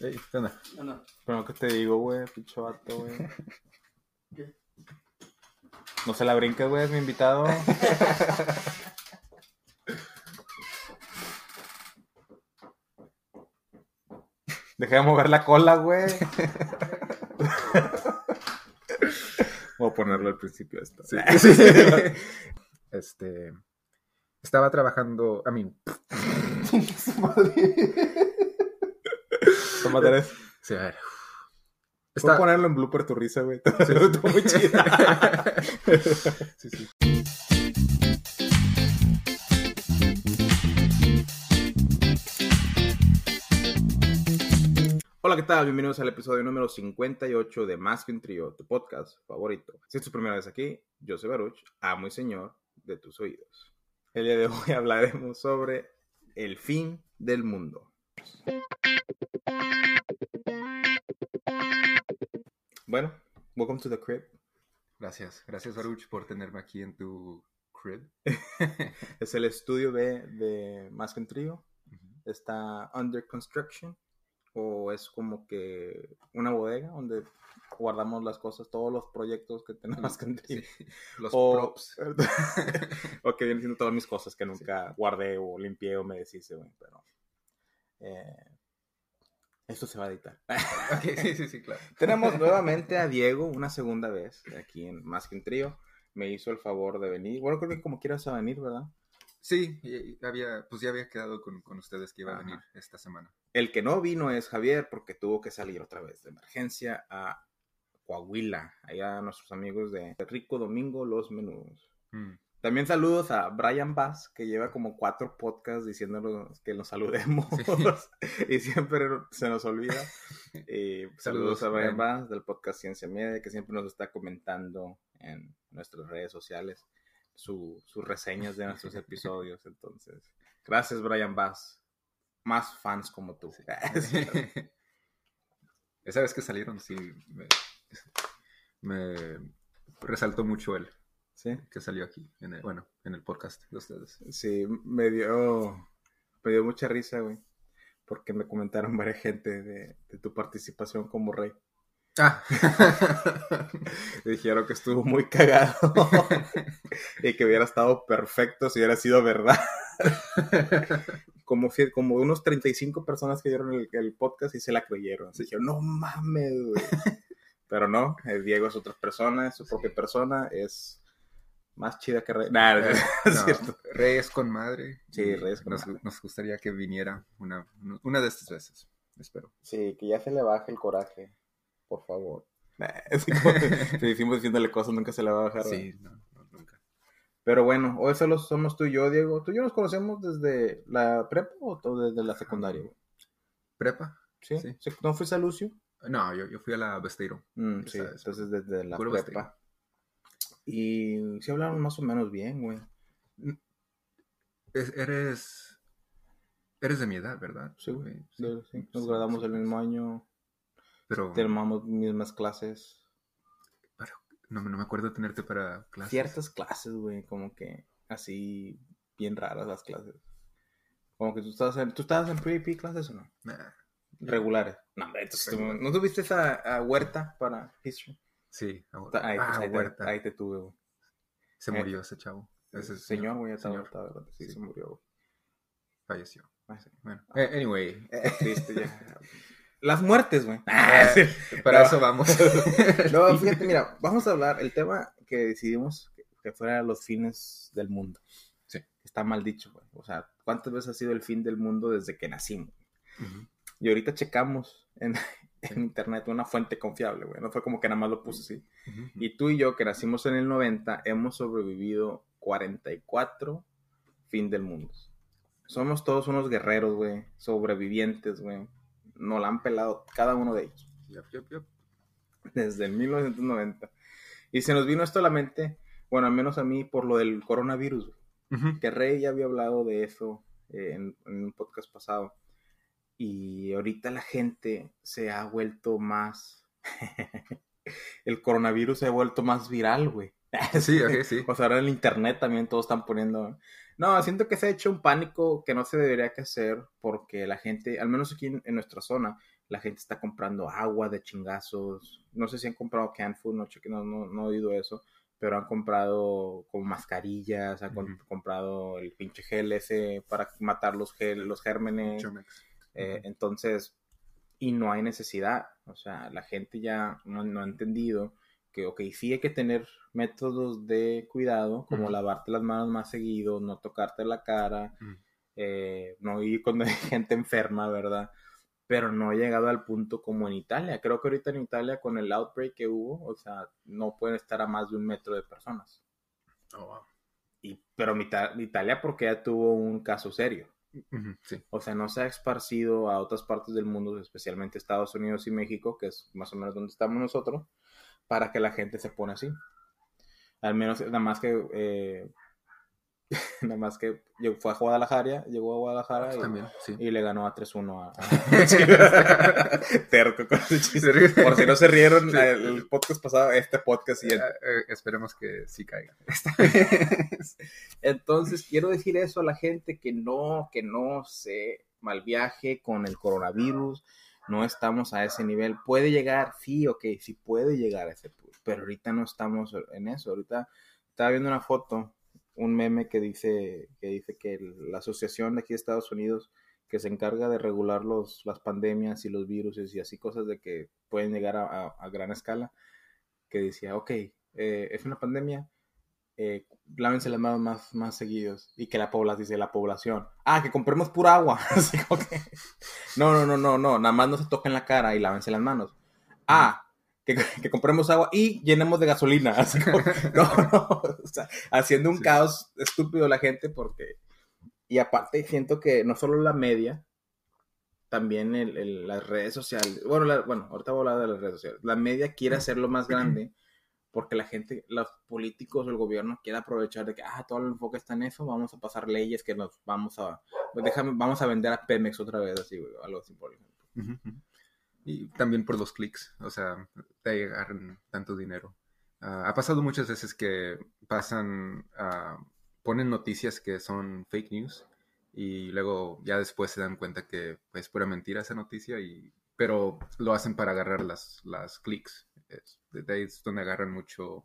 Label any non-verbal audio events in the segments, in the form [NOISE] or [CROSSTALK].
Ey, ¿qué onda? No, no. Pero que te digo, güey, pinche vato, güey. [LAUGHS] ¿Qué? No se la brinques, güey, es mi invitado. [LAUGHS] Deja de mover la cola, güey. Voy a ponerlo al principio esto. Sí. [LAUGHS] este. Estaba trabajando. A mí. Toma, Teres. Sí, a ver. Puedo Está- ponerlo en blooper tu risa, güey. [LAUGHS] Está muy chida. [LAUGHS] Sí, sí. Hola, ¿qué tal? Bienvenidos al episodio número 58 de Más que un trío, tu podcast favorito. Si es tu primera vez aquí, yo soy Baruch, amo y señor de tus oídos. El día de hoy [LAUGHS] hablaremos sobre el fin del mundo. Bueno, welcome to the crib. Gracias. Gracias, Baruch, por tenerme aquí en tu crib. [LAUGHS] Es el estudio B de Más que un trío. Está under construction o es como que una bodega donde guardamos las cosas, todos los proyectos que tenemos que [LAUGHS] Sí. Los o, props. [LAUGHS] o que vienen siendo todas mis cosas que nunca guardé o limpié o me deshice, güey, pero eh, esto se va a editar. [LAUGHS] Ok, sí, sí, sí, claro. Tenemos nuevamente a Diego una segunda vez aquí en Más que un trío. Me hizo el favor de venir. Bueno, creo que como quieras a venir, ¿verdad? Sí, había, pues ya había quedado con, con ustedes que iba a Ajá. venir esta semana. El que no vino es Javier porque tuvo que salir otra vez de emergencia a Coahuila, allá a nuestros amigos de Rico Domingo Los Menudos. Mm. También saludos a Brian Bass, que lleva como cuatro podcasts diciéndonos que nos saludemos [LAUGHS] y siempre se nos olvida. [LAUGHS] Eh, saludos, Saludos, a Brian. Bass del podcast Ciencia Media, que siempre nos está comentando en nuestras redes sociales su- sus reseñas de nuestros [LAUGHS] episodios. Entonces, gracias Brian Bass. Más fans como tú. Esa vez que salieron, sí, me, me resaltó mucho él, Sí. que salió aquí, en el, bueno, en el podcast de ustedes. Sí, me dio, me dio mucha risa, güey. Porque me comentaron [LAUGHS] varias gente de, de tu participación como rey. Ah, [LAUGHS] dijeron que estuvo muy cagado. [LAUGHS] y que hubiera estado perfecto si hubiera sido verdad. como, como unos 35 personas que vieron el, el podcast y se la creyeron. Así dijeron, no mames, güey. Pero no, el Diego es otra persona, es su propia persona, es más chida que Rey. Nah, no, [LAUGHS] es no, cierto. Reyes con madre. Sí, Reyes con nos, madre. nos gustaría que viniera una, una de estas veces, espero. Sí, que ya se le baje el coraje, por favor. Nah, [LAUGHS] es como que hicimos diciéndole cosas, nunca se le va a bajar. Sí, no, no, nunca. Pero bueno, hoy solo somos tú y yo, Diego. ¿Tú y yo nos conocemos desde la prepa o desde la secundaria? güey? ¿Prepa? ¿Sí? ¿No fuiste a Lucio? No, yo, yo fui a la Besteiro. Mm, sí, es. entonces desde la Puro prepa. Y sí hablaron más o menos bien, güey. Es- eres. Eres de mi edad, ¿verdad? Sí, güey. Sí, Sí, sí. Nos graduamos el mismo año, Pero tomamos mismas clases. no, me- no me acuerdo tenerte para clases. Ciertas clases, güey, como que así bien raras las clases. Como que tú estabas en, ¿tú estabas en pre clases o no? Nah, Regulares. No, hombre, entonces tú- Regular. ¿no tuviste esa a huerta para history? Sí, ahora- Ahí, ah, ahí te, Huerta. ahí te tuve, güey. Se eh, murió ese chavo. Ese señor, güey, estaba, señor estaba grande. Sí, Sí. se murió, güey. falleció. Ah, sí. Bueno, eh, anyway, Eh, triste, ya. Las muertes, güey. [LAUGHS] para No. eso vamos. [LAUGHS] No, [LAUGHS] fíjate, mira, vamos a hablar. El tema que decidimos que- fuera los fines del mundo. Sí. Está mal dicho, güey. O sea, ¿cuántas veces ha sido el fin del mundo desde que nacimos? Y ahorita checamos en, en internet una fuente confiable, güey. No fue como que nada más lo puse así. Y tú y yo, que nacimos en el 90, hemos sobrevivido 44 fin del mundo. Somos todos unos guerreros, güey. Sobrevivientes, güey. Nos la han pelado cada uno de ellos. Desde el 1990. Y se nos vino esto a la mente, bueno, al menos a mí, por lo del coronavirus, güey. Que Rey ya había hablado de eso eh, en, en un podcast pasado. Y ahorita la gente se ha vuelto más... [LAUGHS] el coronavirus se ha vuelto más viral, güey. [LAUGHS] Sí, ok, sí. O sea, ahora en el internet también todos están poniendo... No, siento que se ha hecho un pánico que no se debería que hacer porque la gente, al menos aquí en, en nuestra zona, la gente está comprando agua de chingazos. No sé si han comprado canned food, no, no, no, no he oído eso, pero han comprado como mascarillas, han comprado el pinche gel ese para matar los, gel, los gérmenes. Chomex. Eh, entonces, y no hay necesidad. O sea, la gente ya no, no ha entendido que, ok, sí hay que tener métodos de cuidado, como Ujú. lavarte las manos más seguido, no tocarte la cara, Ujú. eh, no ir cuando [LAUGHS] hay gente enferma, ¿verdad? Pero no he llegado al punto como en Italia. Creo que ahorita en Italia, con el outbreak que hubo, o sea, no pueden estar a más de un metro de personas. Oh, wow. Y, pero Ita- Italia porque ya tuvo un caso serio. O sea, no se ha esparcido a otras partes del mundo, especialmente Estados Unidos y México, que es más o menos donde estamos nosotros, para que la gente se pone así. Al menos, nada más que, eh, [LAUGHS] nada más que fue a Guadalajara, llegó a Guadalajara y, También, sí. y le ganó a 3-1 a, [LAUGHS] [LAUGHS] Terco con. Por si no se rieron Sí. el, el podcast pasado, este podcast Eh, siguiente. eh, esperemos que sí caiga. Esta vez. Entonces, quiero decir eso a la gente que no, que no se mal viaje con el coronavirus. No estamos a ese nivel. Puede llegar, sí, ok, sí puede llegar a ese punto. Pero ahorita no estamos en eso. Ahorita estaba viendo una foto, un meme que dice que, dice que la asociación de aquí de Estados Unidos que se encarga de regular los, las pandemias y los virus y así cosas de que pueden llegar a, a- a gran escala, que decía, ok, eh, es una pandemia, eh, lávense las manos más, más seguidos. Y que la población, dice la población, ah, que compremos pura agua. [LAUGHS] Así que, no, no, no, no, no, nada más no se toquen la cara y lávense las manos. Ah, que, [LAUGHS] que compremos agua y llenemos de gasolina. [LAUGHS] Así como, no, no, o sea, haciendo un Sí. caos estúpido la gente porque... Y aparte siento que no solo la media, también el- el- las redes sociales, bueno, la- bueno, ahorita voy a hablar de las redes sociales, la media quiere hacerlo más grande porque la gente, los políticos el gobierno quiere aprovechar de que, ah, todo el enfoque está en eso, vamos a pasar leyes que nos vamos a, pues déjame, vamos a vender a Pemex otra vez, así, güey, algo así, por ejemplo. Ujú, ujú. Y también por los clics, o sea, te agarran tanto dinero. Ah, ha pasado muchas veces que pasan, ah, ponen noticias que son fake news y luego ya después se dan cuenta que es pura mentira esa noticia, y, pero lo hacen para agarrar las, las clics. Es, de ahí es donde agarran mucho,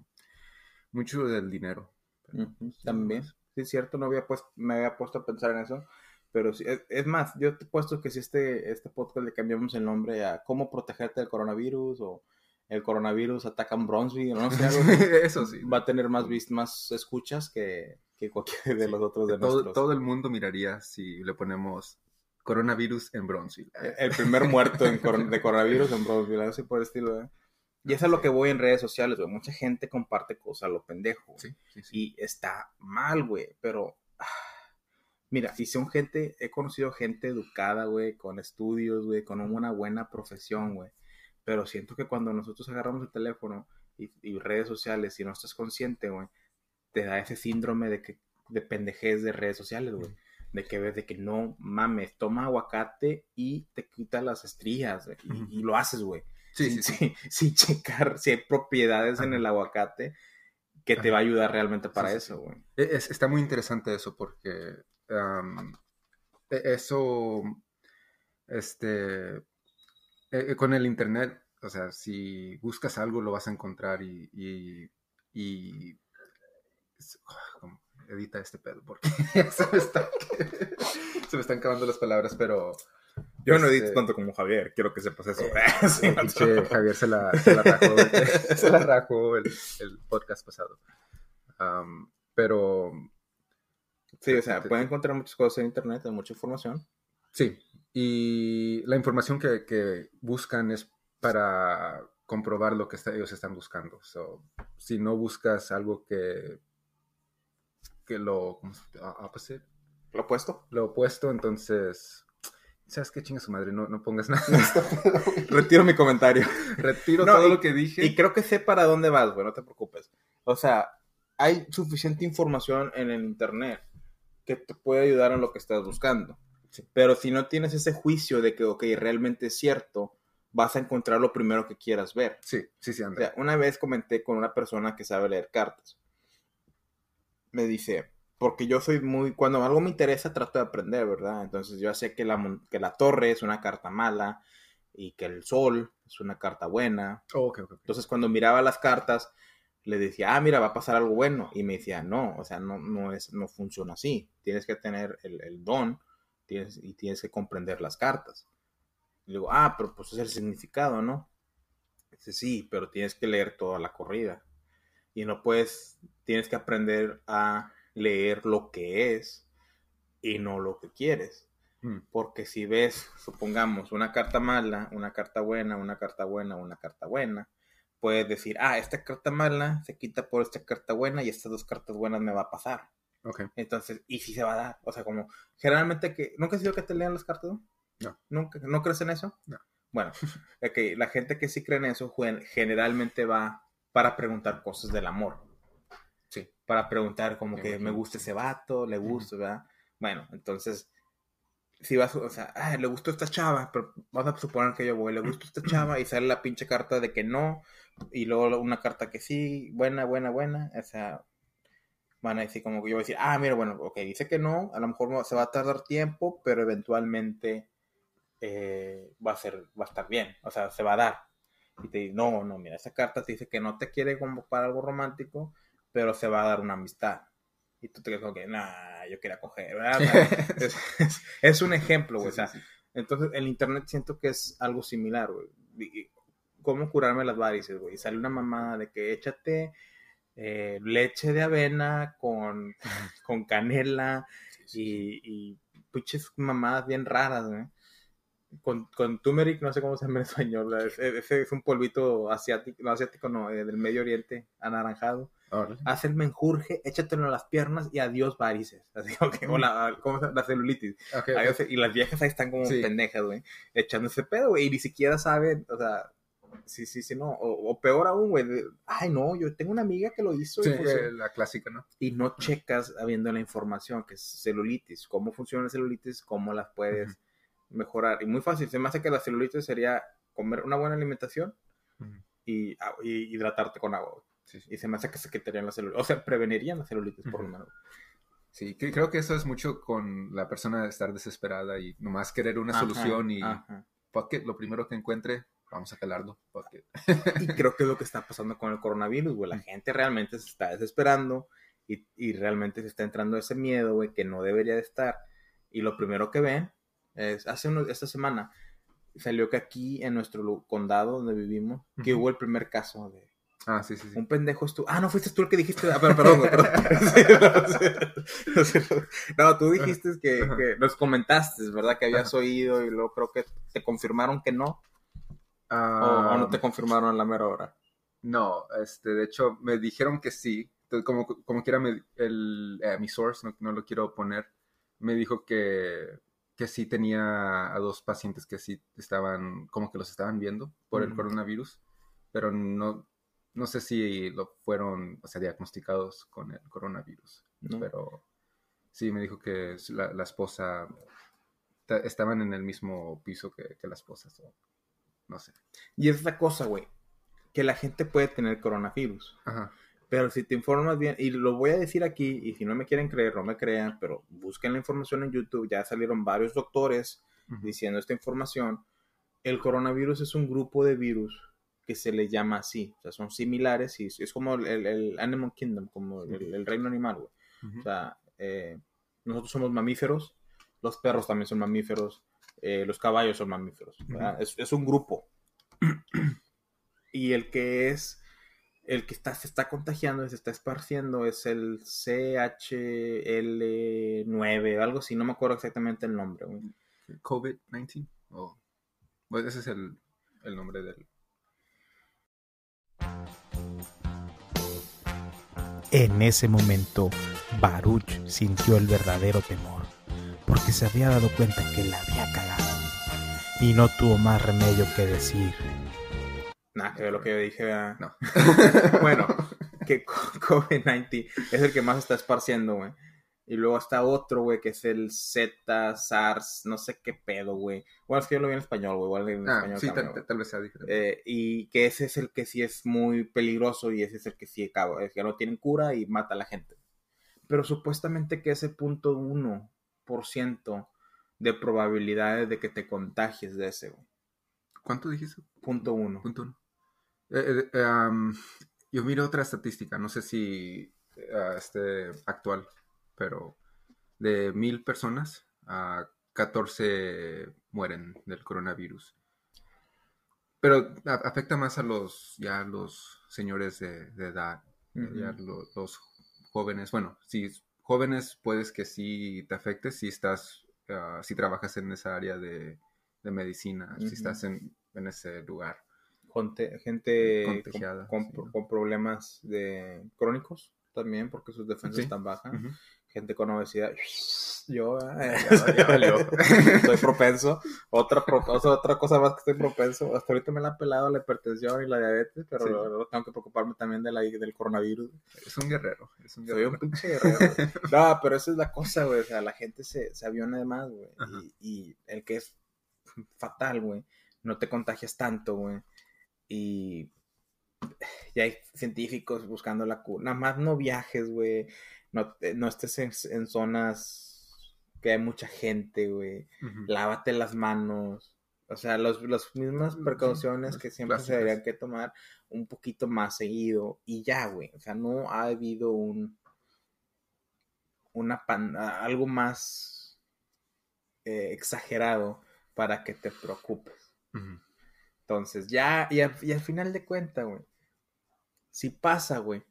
mucho del dinero. Pero, También, sí, es cierto, no había puesto, me había puesto a pensar en eso, pero sí, es, es más, yo te he puesto que si este, este podcast le cambiamos el nombre a cómo protegerte del coronavirus o el coronavirus ataca en Bronzeville, no sé, algo [LAUGHS] Eso sí. va a tener más, más escuchas que, que cualquier de Sí, los otros de todo, nuestros. todo el mundo miraría si le ponemos coronavirus en Bronzeville. El- El primer muerto en de coronavirus en Bronzeville, así por el estilo, ¿eh? Y eso es lo que voy en redes sociales, güey. Mucha gente comparte cosas a lo pendejo. sí, sí. Y está mal, güey, pero... ah, Mira, y son gente, he conocido gente educada, güey, con estudios, güey, con una buena profesión, güey. Pero siento que cuando nosotros agarramos el teléfono y, y redes sociales y no estás consciente, güey, te da ese síndrome de que de pendejez de redes sociales, güey. De que ves de que no mames, toma aguacate y te quita las estrías, güey, y, lo haces, güey. Sí, sin, sí, sí. sin- [LAUGHS] sin checar si hay propiedades en el aguacate que te va a ayudar realmente para sí, eso, güey. E- es- está muy interesante eso porque e- eso, este, e- e- con el internet, o sea, si buscas algo lo vas a encontrar y, y, y- es- ah, edita este pedo porque [LAUGHS] se me, está- se me están acabando las palabras, pero Yo no Este- edito tanto como Javier, quiero que sepas eso. Eh, [LAUGHS] Sí, el no, pinche no. Javier se la, se la rajó, [LAUGHS] se la rajó el, el podcast pasado. Pero Sí, o sea, pueden encontrar muchas cosas en internet, hay mucha información. sí, y la información que, que buscan es para comprobar lo que está- ellos están buscando. So, si no buscas algo que, que lo, ¿cómo se- ah, opposite? ¿Lo opuesto? lo opuesto, entonces, ¿sabes qué chinga su madre? No, no pongas nada. [LAUGHS] [LAUGHS] Retiro mi comentario. Retiro No, todo y- lo que dije. Y creo que sé para dónde vas, güey, no te preocupes. O sea, hay suficiente información en el internet que te puede ayudar en lo que estás buscando. Sí. Pero si no tienes ese juicio de que, ok, realmente es cierto, vas a encontrar lo primero que quieras ver. Sí, sí, sí, O sea, una vez comenté con una persona que sabe leer cartas. Me dice, porque yo soy muy, cuando algo me interesa trato de aprender, ¿verdad? Entonces yo sé que la, que la torre es una carta mala, y que el sol es una carta buena. Oh, ok, ok. ok. Entonces cuando miraba las cartas, le decía, ah, mira, va a pasar algo bueno. Y me decía, no, o sea, no, no, es, no funciona así. Tienes que tener el, el don tienes, y tienes que comprender las cartas. Y digo, ah, pero pues es el significado, ¿no? Dice, sí, pero tienes que leer toda la corrida. Y no puedes, tienes que aprender a leer lo que es y no lo que quieres. Mm, Porque si ves, supongamos, una carta mala, una carta buena, una carta buena, una carta buena, puedes decir, ah, esta carta mala se quita por esta carta buena y estas dos cartas buenas me va a pasar. ok. Entonces, y si se va a dar. O sea, como, generalmente que, ¿nunca has sido que te lean las cartas? no? No. ¿Nunca? ¿No crees en eso? No. Bueno, [LAUGHS] la gente que sí cree en eso, generalmente va para preguntar cosas del amor. Sí. Para preguntar como Me que me gusta ese vato, le gusta, ¿verdad? Bueno, entonces, si vas, o sea, "Ay, le gustó esta chava, pero vamos a suponer que yo voy, le gustó esta chava y sale la pinche carta de que no, y luego una carta que sí, buena, buena, buena, o sea, van a decir como que yo voy a decir, ah, mira, bueno, ok, dice que no, a lo mejor se va a tardar tiempo, pero eventualmente eh, va a ser, va a estar bien, o sea, se va a dar. Y te dice, no, no, mira, esa carta te dice que no te quiere como para algo romántico, pero se va a dar una amistad. Y tú te quedas como que, nah, yo quería coger, ¿verdad? [LAUGHS] Es, es- es un ejemplo, güey, o Sí, sea, sí, sí. entonces, el internet siento que es algo similar, güey. ¿Cómo curarme las varices, güey? Sale una mamada de que échate eh, leche de avena con, [LAUGHS] con canela y, y pinches mamadas bien raras, güey. Con, con turmeric, no sé cómo se llama en español. ese es un polvito asiático, no asiático, no, eh, del Medio Oriente, anaranjado. Haz el menjurje, échatelo en las piernas y adiós varices. [LAUGHS] Así que, o la, ¿cómo se llama? la celulitis. Y las viejas ahí están como Sí. pendejas, güey, echando ese pedo, güey, y ni siquiera saben, o sea, sí, sí, sí, no, o, o peor aún, güey, ay, no, yo tengo una amiga que lo hizo Sí, y, funcionó". eh, la clásica, ¿no? y no checas habiendo la información, que es celulitis, cómo funciona la celulitis, cómo las puedes mejorar, y muy fácil, se me hace que la celulitis sería comer una buena alimentación Ujú. y, ah, y hidratarte con agua, güey. Sí, sí. y se me hace que se quitarían la celulitis, o sea, prevenirían la celulitis, por lo menos. Sí, cre- creo que eso es mucho con la persona de estar desesperada y nomás querer una Ajá, solución y ajá. lo primero que encuentre, vamos a calarlo. Y creo que es lo que está pasando con el coronavirus, güey. La gente realmente se está desesperando y, y realmente se está entrando ese miedo, güey, que no debería de estar. Y lo primero que ven es, hace unos, esta semana salió que aquí en nuestro condado donde vivimos, que Ujú. hubo el primer caso de Ah, sí, sí, sí. un pendejo estuvo. Ah, no fuiste tú el que dijiste. Ah, pero, perdón, perdón. No, [LAUGHS] sí, sí. No, tú dijiste que, que nos comentaste, ¿verdad? Que habías oído y luego creo que te confirmaron que no. O, Ah, o no te confirmaron a la mera hora. No, este, de hecho, me dijeron que sí. Entonces, como, como quiera, me- el, eh, mi source, no, no lo quiero poner, me dijo que, que sí tenía a dos pacientes que sí estaban, como que los estaban viendo por el coronavirus, pero no, no sé si lo fueron, o sea, diagnosticados con el coronavirus. ¿no? Pero sí, me dijo que la, la esposa, ta- estaban en el mismo piso que, que la esposa, so, no sé. Y es la cosa, güey, que la gente puede tener coronavirus. Ajá. Pero si te informas bien, y lo voy a decir aquí, y si no me quieren creer, no me crean, pero busquen la información en YouTube, ya salieron varios doctores diciendo esta información. El coronavirus es un grupo de virus que se le llama así, o sea, son similares y es, como el, el Animal Kingdom, como el, el reino animal, güey. O sea, eh, nosotros somos mamíferos, los perros también son mamíferos, eh, los caballos son mamíferos. es, es un grupo. y el que es, el que está, se está contagiando y se está esparciendo es el CHL9, algo así, no me acuerdo exactamente el nombre. güey. COVID-19. o bueno, ese es el, el nombre del... En ese momento, Baruch sintió el verdadero temor, porque se había dado cuenta que la había cagado, y no tuvo más remedio que decir, Nada que ver lo que yo dije. ¿verdad? No. [LAUGHS] Bueno, que co- COVID-19 es el que más está esparciendo, güey. Y luego está otro, güey, que es el Z, SARS, no sé qué pedo, güey. Bueno, es que yo lo vi en español, güey. Igual en Ah, español sí, tal, vez sea diferente. Eh, y que ese es el que sí es muy peligroso y ese es el que sí acaba, es que no tienen cura y mata a la gente. Pero supuestamente que ese punto 1% de probabilidades de que te contagies de ese, güey. ¿Cuánto dijiste? Punto uno. Punto uno. Eh, eh, um, yo miro otra estadística, no sé si uh, este actual, pero de mil personas, a 14 mueren del coronavirus. Pero afecta más a los ya los señores de, de edad, uh -huh. ya lo, los jóvenes. Bueno, si jóvenes puedes que sí te afecte si estás, uh, si trabajas en esa área de, de medicina, uh -huh. si estás en, en, ese lugar. Gente, con, con, sí. con, problemas de crónicos también, porque sus defensas sí. están bajas. Uh -huh. Gente con obesidad. [LAUGHS] Yo, eh, ya, ya, estoy propenso. Otra, pro, otra cosa más que estoy propenso. Hasta ahorita me la han pelado la hipertensión y la diabetes, pero sí. luego tengo que preocuparme también de la, del coronavirus. Es un guerrero. Es un guerrero. Soy un pinche guerrero. [LAUGHS] no, pero esa es la cosa, güey. O sea, la gente se, se aviona de más, güey. Y, y el que es fatal, güey. No te contagias tanto, güey. Y ya hay científicos buscando la cura. Nada más no viajes, güey. No, no, estés en, en, zonas que hay mucha gente, güey. Uh -huh. Lávate las manos. O sea, las los mismas precauciones sí, que siempre clásicas. se deberían que tomar un poquito más seguido. Y ya, güey. O sea, no ha habido un. Una pan, algo más eh, exagerado para que te preocupes. Uh -huh. Entonces, ya, y, a, y al final de cuentas, güey. Si pasa, güey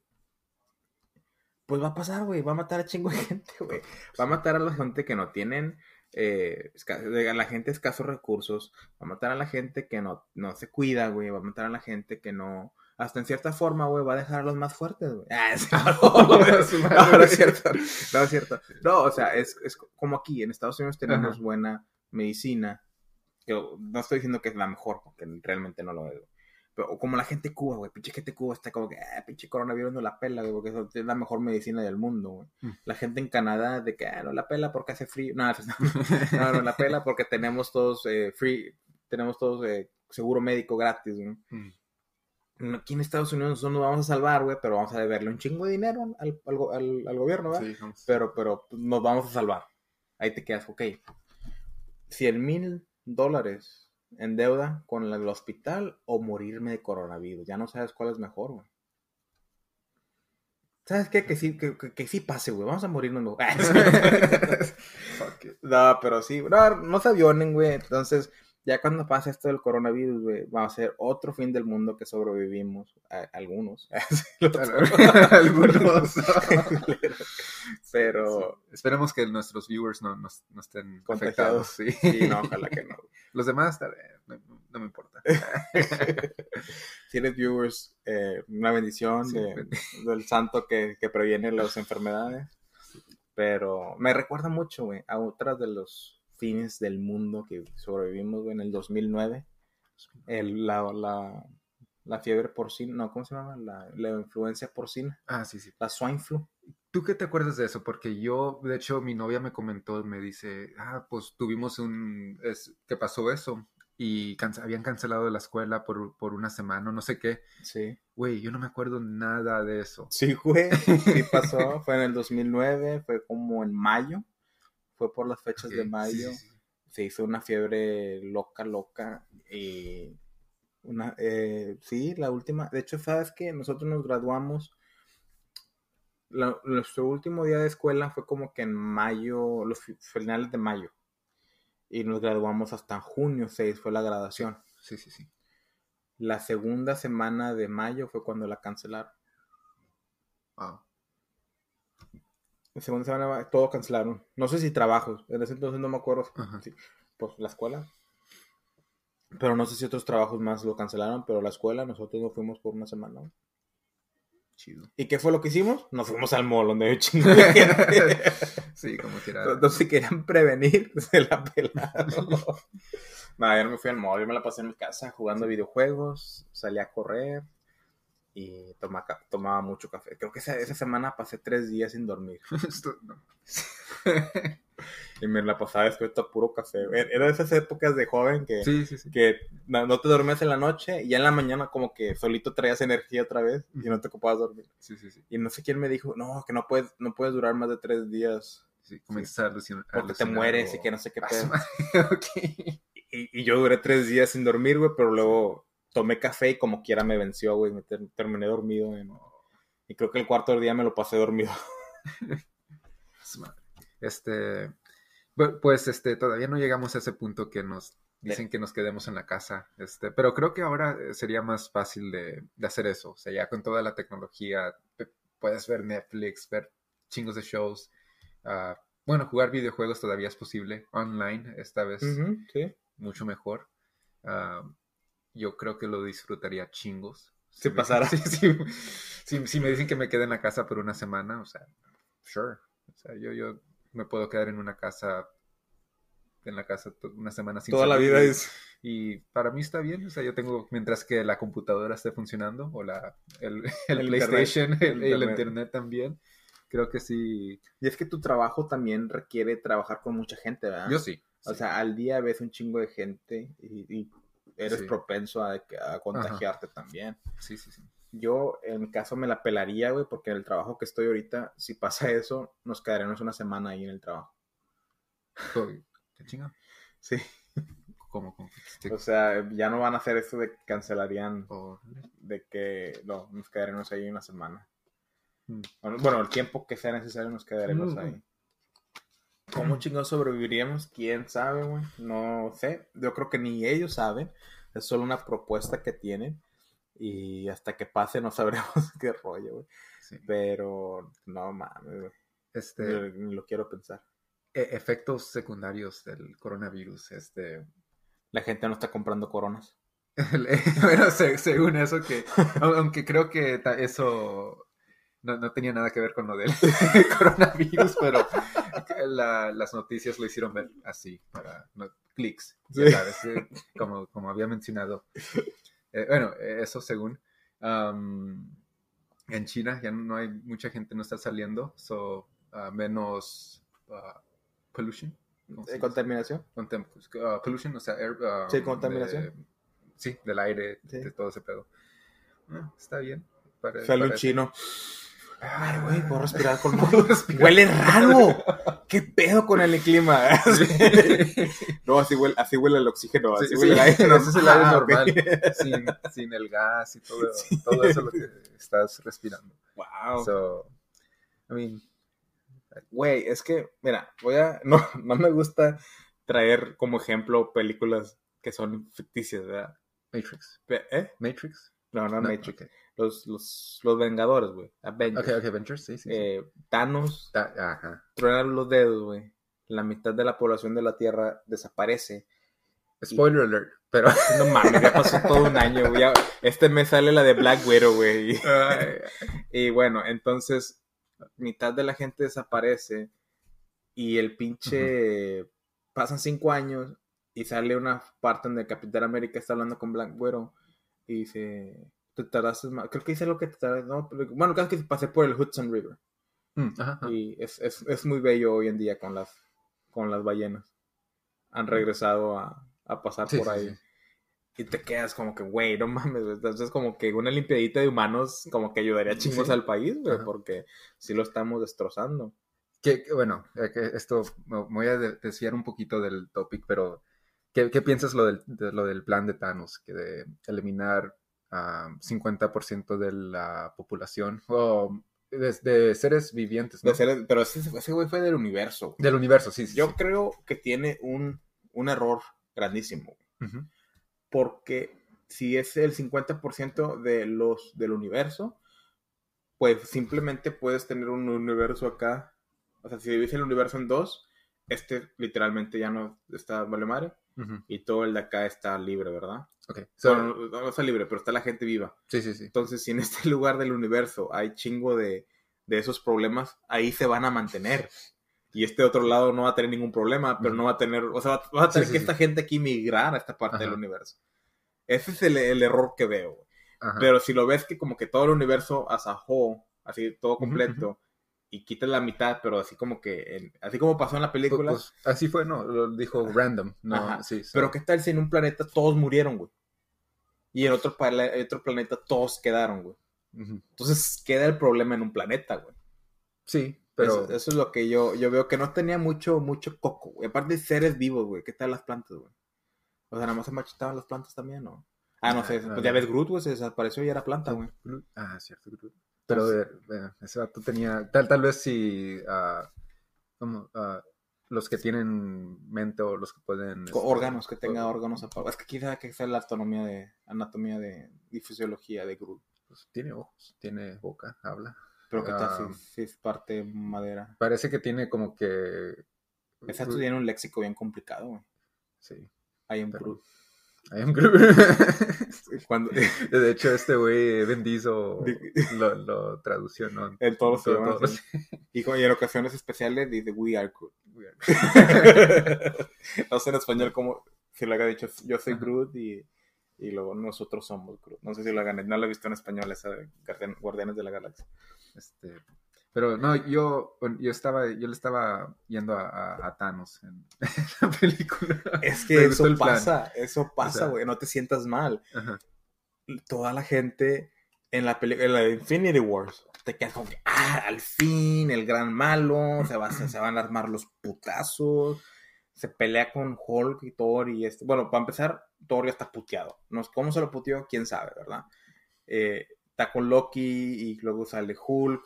pues va a pasar, güey, va a matar a chingo de gente, güey. Va a matar a la gente que no tienen, eh, a la gente de escasos recursos, va a matar a la gente que no, no se cuida, güey, va a matar a la gente que no, hasta en cierta forma, güey, va a dejar a los más fuertes, güey. Ah, no, [LAUGHS] [LAUGHS] no, no, es cierto, no es cierto. No, o sea, es, es como aquí, en Estados Unidos tenemos Ajá. buena medicina, que no estoy diciendo que es la mejor, porque realmente no lo es, o como la gente de Cuba, güey, pinche gente de Cuba está como que, ah, pinche coronavirus no la pela, güey, porque es la mejor medicina del mundo, güey. Mm. La gente en Canadá de que, ah, no la pela porque hace frío, no, no, no la pela porque tenemos todos eh, free, tenemos todos eh, seguro médico gratis, güey. Mm. Aquí en Estados Unidos nosotros nos vamos a salvar, güey, pero vamos a deberle un chingo de dinero al, al, al, al gobierno, ¿verdad? Sí, pero, pero nos vamos a salvar. Ahí te quedas, ok. 100 mil dólares en deuda con el hospital o morirme de coronavirus. Ya no sabes cuál es mejor, güey. ¿Sabes qué? Que sí, que, que, que sí pase, güey. Vamos a morirnos. No, [LAUGHS] no pero sí. No, no se avionen, güey. Entonces, ya cuando pase esto del coronavirus, güey, va a ser otro fin del mundo que sobrevivimos. A, algunos. [LAUGHS] [LAUGHS] algunos. [LAUGHS] Pero. Sí. Esperemos que nuestros viewers no, no, no estén afectados. Sí. sí. no, ojalá que no. Los demás, no, no me importa. Tienes viewers, eh, una bendición sí, de, del santo que, que previene las enfermedades. Pero me recuerda mucho, güey, a otras de los fines del mundo que sobrevivimos en el 2009. El, la, la, la, fiebre porcina, no, ¿cómo se llama? La, la, influencia porcina. Ah, sí, sí. La swine flu. ¿Tú qué te acuerdas de eso? Porque yo, de hecho, mi novia me comentó, me dice, ah, pues tuvimos un, es, que pasó eso y can habían cancelado la escuela por, por una semana, no sé qué. Sí. Güey, yo no me acuerdo nada de eso. Sí, güey, sí [LAUGHS] pasó, fue en el 2009, fue como en mayo fue por las fechas okay, de mayo. Sí, sí. Se hizo una fiebre loca, loca. Y una, eh, sí, la última. De hecho, sabes que nosotros nos graduamos. La, nuestro último día de escuela fue como que en mayo, los finales de mayo. Y nos graduamos hasta junio 6, fue la graduación. Sí, sí, sí. La segunda semana de mayo fue cuando la cancelaron. Wow segunda semana todo cancelaron. No sé si trabajos, en ese entonces no me acuerdo. Sí, pues la escuela. Pero no sé si otros trabajos más lo cancelaron, pero la escuela nosotros nos fuimos por una semana. Chido. ¿Y qué fue lo que hicimos? Nos fuimos al mall donde hay chingo [LAUGHS] Sí, como quiera. Entonces, si querían prevenir, [LAUGHS] se la pelaron. [LAUGHS] no, yo no me fui al mall, yo me la pasé en mi casa jugando sí. videojuegos, salí a correr, y toma, tomaba mucho café. Creo que esa, esa, semana pasé tres días sin dormir. [LAUGHS] [LAUGHS] y me la pasaba despierto a puro café. Era de esas épocas de joven que, sí, sí, sí. que no, te dormías en la noche y ya en la mañana como que solito traías energía otra vez y no te ocupabas dormir. Y no sé quién me dijo, no, que no puedes, no puedes durar más de tres días. Sí, comienzas a alucinar. Porque te mueres o... y que no sé qué pedo. [LAUGHS] okay. Y Y, y yo duré tres días sin dormir, güey, pero luego tomé café y como quiera me venció, güey. Me ter- terminé dormido. en- Y creo que el cuarto día me lo pasé dormido. [LAUGHS] Este, pues este, todavía no llegamos a ese punto que nos dicen que nos quedemos en la casa, este, pero creo que ahora sería más fácil de, de hacer eso, o sea, ya con toda la tecnología puedes ver Netflix, ver chingos de shows, ah, bueno, jugar videojuegos todavía es posible, online esta vez sí. mucho mejor, Ah, yo creo que lo disfrutaría chingos. Si me- pasara. [LAUGHS] Si, si me dicen que me quede en la casa por una semana, o sea, sure. O sea, yo, yo me puedo quedar en una casa, en la casa una semana sin Toda la vida es... Y para mí está bien, o sea, yo tengo, mientras que la computadora esté funcionando, o la, el, [LAUGHS] el El PlayStation, internet. el, el Internet. internet también, creo que sí. Y es que tu trabajo también requiere trabajar con mucha gente, ¿verdad? Yo sí. O sí. sea, al día ves un chingo de gente y, y eres Sí. propenso a, a contagiarte también. sí, sí, sí. Yo, en mi caso, me la pelaría, güey, porque en el trabajo que estoy ahorita, si pasa [LAUGHS] eso, nos quedaremos una semana ahí en el trabajo. ¿Qué chinga? Sí. ¿Cómo? O sea, ya no van a hacer eso de que cancelarían, de que no, nos quedaremos ahí una semana. Mm. Bueno, Bueno, el tiempo que sea necesario nos quedaremos Mm. ahí. ¿Cómo chingados sobreviviríamos? ¿Quién sabe, güey? No sé. Yo creo que ni ellos saben. Es solo una propuesta que tienen. Y hasta que pase no [LAUGHS] sabremos qué rollo, güey. Sí. Pero no mames, güey. Este, ni lo quiero pensar. e- efectos secundarios del coronavirus, este, La gente no está comprando coronas. [LAUGHS] bueno, se- según eso que, au- [LAUGHS] aunque creo que eso no, no tenía nada que ver con lo del [LAUGHS] coronavirus, pero la- las noticias lo hicieron ver así, para no- clics, ya Sí. sabes, eh, como, como había mencionado. Eh, bueno, eso según. Am, en China ya no hay mucha gente, no está saliendo, so, ah, menos ah, pollution. ¿cómo se ¿Eh? ¿Contaminación? Contem- uh, pollution, o sea, air, uh, Sí, contaminación. de- sí, del aire, Sí. de todo ese pedo. Ah, está bien. Para- parece. chino. Ay, güey, puedo respirar con [LAUGHS] Puedo respirar. Huele raro. ¿Qué pedo con el clima? [LAUGHS] no, así huele, así huele el oxígeno. Sí, Así sí, huele el aire. ese es el aire Ah, normal, [LAUGHS] sin, sin el gas y todo, todo eso lo que estás respirando. Wow. So, I mean, Güey, es que, mira, voy a. No, no me gusta traer como ejemplo películas que son ficticias, ¿verdad? Matrix. ¿Eh? Matrix. No, no, No, Matrix. Los, los, los Vengadores, güey. Avengers. Ok, ok, Avengers, sí, sí. sí. Eh, Thanos Ta- ajá. truena los dedos, güey. La mitad de la población de la Tierra desaparece. Spoiler alert, pero. [LAUGHS] No mames, ya pasó todo un año, güey. Este mes sale la de Black Widow, güey. Y bueno, entonces, mitad de la gente desaparece y el pinche... Pasan cinco años y sale una parte donde Capitán América está hablando con Black Widow y dice... Te tardaste más... Creo que dice lo que te tardaste... No, pero- bueno, casi que pasé por el Hudson River. mm, ajá, ajá. Y es, es, es muy bello hoy en día con las, con las ballenas. Han regresado a, a pasar Sí, por sí, ahí. sí. Y te quedas como que, güey, no mames. Entonces como que una limpiadita de humanos como que ayudaría chingos al país, güey, porque sí lo estamos destrozando. Que, bueno, eh, que esto me voy a de- desviar un poquito del topic, pero ¿qué, qué piensas lo del, de lo del plan de Thanos? Que de eliminar a 50% de la población, o de, de seres vivientes, ¿no? De ser- pero ese ese güey fue del universo. Del universo, sí, sí. Yo sí. creo que tiene un, un error grandísimo, porque si es el 50% de los del universo, pues simplemente puedes tener un universo acá. O sea, si divides el universo en dos, este literalmente ya no está vale madre Y todo el de acá está libre, ¿verdad? Ok. So, Bueno, no, está libre, pero está la gente viva. sí, sí, sí. Entonces, si en este [LAUGHS] lugar del universo hay chingo de, de esos problemas, ahí se van a mantener. Y este otro lado no va a tener ningún problema, pero no va a tener, o sea, va, va a tener sí, que sí. esta gente aquí migrar a esta parte Ajá. del universo. Ese es el, el error que veo. Pero si lo ves que como que todo el universo as a whole, así todo completo, y quitas la mitad, pero así como que, en- así como pasó en la película, Pues, así fue, no, lo dijo random, no, Ajá. sí. so- pero ¿qué tal si en un planeta todos murieron, güey? Y en otro, planeta todos quedaron, güey. Entonces queda el problema en un planeta, güey. Sí, pero... Eso, eso es lo que yo, yo veo que no tenía mucho, mucho coco, güey. Aparte de seres vivos, güey. ¿Qué tal las plantas, güey? O sea, nada más se marchitaban las plantas también, ¿no? Ah, no Ah, sé. no, Pues ya ves, Groot, güey, se desapareció y era planta, güey. Groot. Ah, cierto, Groot. Pero eh, eh, ese vato tenía, tal, tal vez si. Ah, los que tienen mente o los que pueden... Este, órganos, que tenga o- órganos apagados. Es que quizá que sea la anatomía de, anatomía de, y fisiología de Groot. pues, tiene ojos, tiene boca, habla. Pero que tal Ah. si, si es parte madera. Parece que tiene como que... Esa tiene un léxico bien complicado, güey. Sí. Am Pero- Groot. I am Groot. Cuando, De hecho, este güey Bendizo Di- lo, lo tradució, ¿no? en todos los idiomas, y, en ocasiones especiales dice We are Groot. los- [LAUGHS] no sé en español como si lo haga dicho yo soy. Groot y, y luego nosotros somos Groot. No sé si lo hagan, no lo he visto en español esa de Guardian- Guardianes de la Galaxia. Este, pero no, yo, yo estaba, yo le estaba yendo a, a- a Thanos en [LAUGHS] la película. Es que eso pasa, eso pasa, sea- güey, no te sientas mal. Ajá. Toda la gente en la película, en la de Infinity Wars, te quedas como que, ah, al fin, el gran malo, se, va, se, se van a armar los putazos, se pelea con Hulk y Thor y este, bueno, para empezar, Thor ya está puteado, no cómo se lo puteó, quién sabe, ¿verdad? Eh, está con Loki y luego sale Hulk,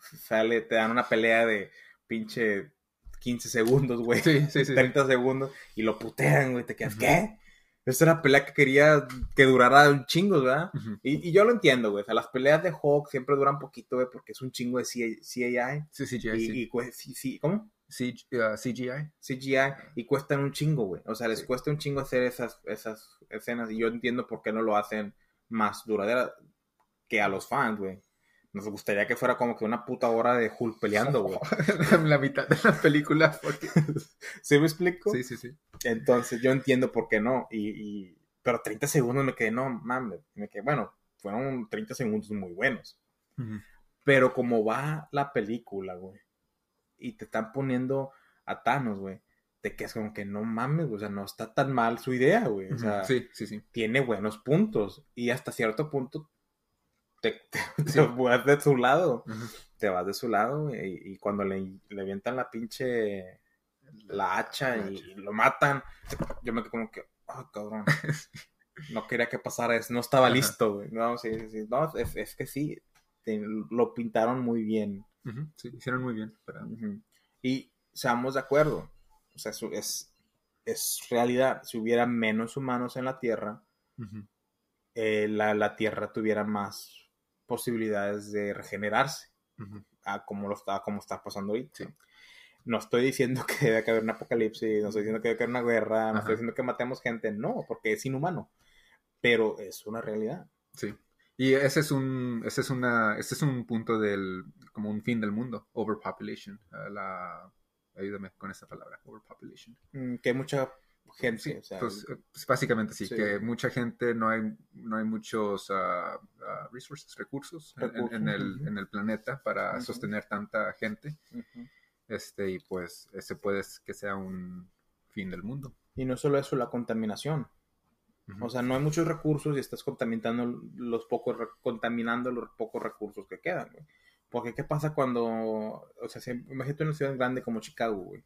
sale, te dan una pelea de pinche 15 segundos, güey. Sí, sí, sí. 30 segundos y lo putean, güey. Te quedas, ¿qué? Esa era la pelea que quería que durara un chingo, ¿verdad? Y, y yo lo entiendo, güey. O sea, las peleas de Hulk siempre duran poquito, güey, porque es un chingo de CGI. Sí, CGI, Y, sí. y cue- sí, sí, ¿Cómo? C- uh, CGI. CGI. Y cuestan un chingo, güey. O sea, les Sí. cuesta un chingo hacer esas, esas escenas. Y yo entiendo por qué no lo hacen más duraderas que a los fans, güey. Nos gustaría que fuera como que una puta hora de Hulk peleando, güey. [LAUGHS] la mitad de la película. Porque... [LAUGHS] ¿Sí me explico? Sí, sí, sí. Entonces yo entiendo por qué no. Y, y- pero 30 segundos me quedé, no mames. Me quedé, bueno, fueron 30 segundos muy buenos. Ujú. Pero como va la película, güey, y te están poniendo a Thanos, güey, te quedas como que no mames, güey, o sea, no está tan mal su idea, güey. O sea, Sí, sí, sí. tiene buenos puntos. Y hasta cierto punto te, te, [LAUGHS] te Sí. vas de su lado. Te vas de su lado, y, y cuando le, le avientan la pinche la hacha La y, hacha. lo matan, yo me quedo como que, ah, cabrón. [LAUGHS] No quería que pasara eso, no estaba listo, güey. No, sí, sí, sí. No, es, es que sí, te- lo pintaron muy bien. Ujú. Sí, hicieron muy bien. pero-. Y seamos de acuerdo, o sea, eso es, es realidad. Si hubiera menos humanos en la Tierra, eh, la, la Tierra tuviera más posibilidades de regenerarse, Ujú. a como lo está, como está pasando ahorita. Sí. No estoy diciendo que debe haber un apocalipsis, no estoy diciendo que debe haber una guerra, no estoy diciendo que matemos gente, no, porque es inhumano. Pero es una realidad. Sí. Y ese es un, ese es una, ese es un punto del, como un fin del mundo, overpopulation. la, ayúdame con esa palabra, overpopulation. Mm, Que hay mucha gente, Sí, o sea, pues, eh, pues, básicamente sí, Sí. que mucha gente no hay, no hay muchos ah, ah, resources, recursos, en- Recursos, en, el, ujú. en el planeta para sostener tanta gente. Este, y pues ese puede que sea un fin del mundo. Y no solo eso, la contaminación. O sea, no hay muchos recursos y estás contaminando los pocos, contaminando los pocos recursos que quedan, güey. Porque ¿qué pasa cuando, o sea, si, imagínate una ciudad grande como Chicago, güey.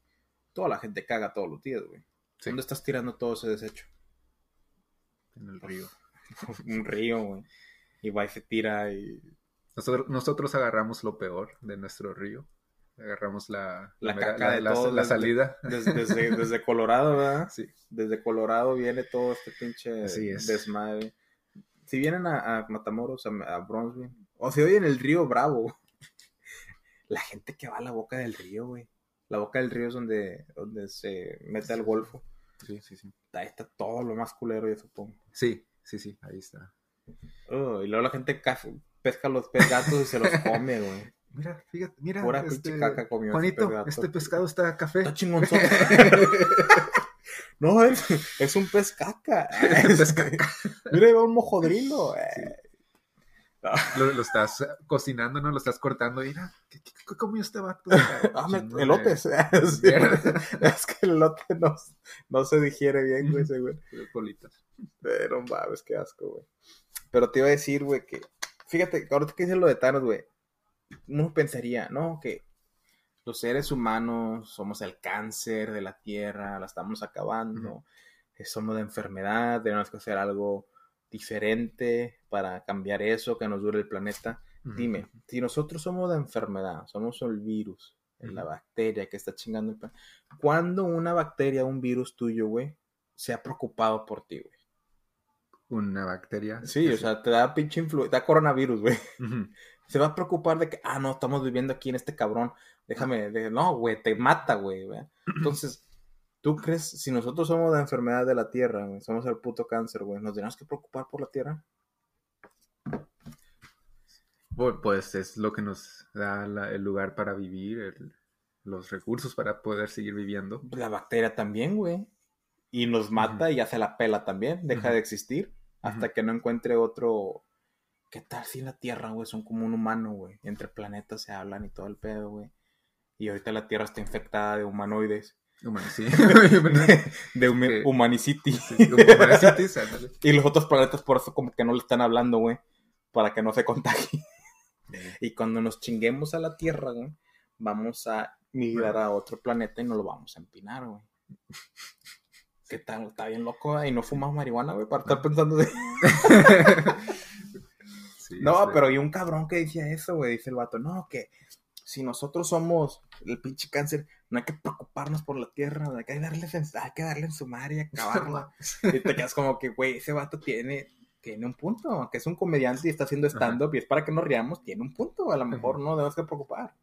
Toda la gente caga todos los días, güey. Sí. ¿Dónde estás tirando todo ese desecho? en el río. [LAUGHS] Un río, güey. Y va y se tira y Nosotros, nosotros agarramos lo peor de nuestro río. Agarramos la, caca de la, todos la desde- salida. desde, desde, desde Colorado, ¿verdad? Sí. Desde Colorado viene todo este pinche Así es. desmadre. Si vienen a, a Matamoros, a, a Bronzeville, o si oyen el río Bravo, [LAUGHS] la gente que va a la boca del río, güey. La boca del río es donde, donde se mete al golfo. Sí, sí, sí. Ahí está todo lo más culero, yo supongo. Sí, sí, sí, ahí está. Oh, y luego la gente ca- pesca los pez gatos y se los [LAUGHS] come, güey. Mira, fíjate, mira. Pura este, caca comió Juanito, pez este pescado está café. Está [LAUGHS] no, es, es un pez caca. [LAUGHS] Mira, ahí va un mojodrilo. eh. [LAUGHS] Lo, lo estás cocinando, ¿no? Lo estás cortando. Mira, ¿qué, qué, qué comió este vato? [LAUGHS] Ah, elotes. [LAUGHS] Sí, es que el elote no, no se digiere bien, güey, ese güey. de bolitas. Pero mames, qué asco, güey. Pero te iba a decir, güey, que. Fíjate, ahorita que dices lo de Thanos, güey. Uno pensaría, ¿no? Que los seres humanos somos el cáncer de la tierra, la estamos acabando. somos de enfermedad, tenemos que hacer algo diferente para cambiar eso, que nos dure el planeta. Dime, si nosotros somos de enfermedad, somos el virus, la bacteria que está chingando el planeta, ¿cuándo una bacteria, un virus tuyo, güey, se ha preocupado por ti, güey? Una bacteria. Sí, o sea, te da pinche influencia, da coronavirus, güey. Se va a preocupar de que, ah, no, estamos viviendo aquí en este cabrón, déjame, no, güey, te mata, güey. [CLEARS THROAT] Entonces, ¿tú crees, si nosotros somos la enfermedad de la Tierra, güey, somos el puto cáncer, güey, ¿nos tenemos que preocupar por la Tierra? Pues es lo que nos da el lugar para vivir, los recursos para poder seguir viviendo. La bacteria también, güey. Y nos mata y hace la pela también, deja de existir hasta que no encuentre otro. ¿Qué tal si la Tierra, güey? Son como un humano, güey. Entre planetas se hablan y todo el pedo, güey. Y ahorita la Tierra está infectada de humanoides. [LAUGHS] sí. de humanicity. [LAUGHS] y los otros planetas por eso como que no le están hablando, güey. Para que no se contagie. y cuando nos chinguemos a la Tierra, güey, vamos a migrar a otro planeta y no lo vamos a empinar, güey. [LAUGHS] ¿Qué tal? Está bien loco, y no fumas marihuana, güey, para estar pensando de... no, pero hay un cabrón que decía eso, güey, dice el vato, no, que si nosotros somos el pinche cáncer, no hay que preocuparnos por la tierra, hay que darle, hay que darle en su madre y acabarla. [LAUGHS] y te quedas como que, güey, ese vato tiene, tiene un punto, que es un comediante y está haciendo stand-up y es para que nos riamos, tiene un punto, a lo mejor no debemos que preocupar.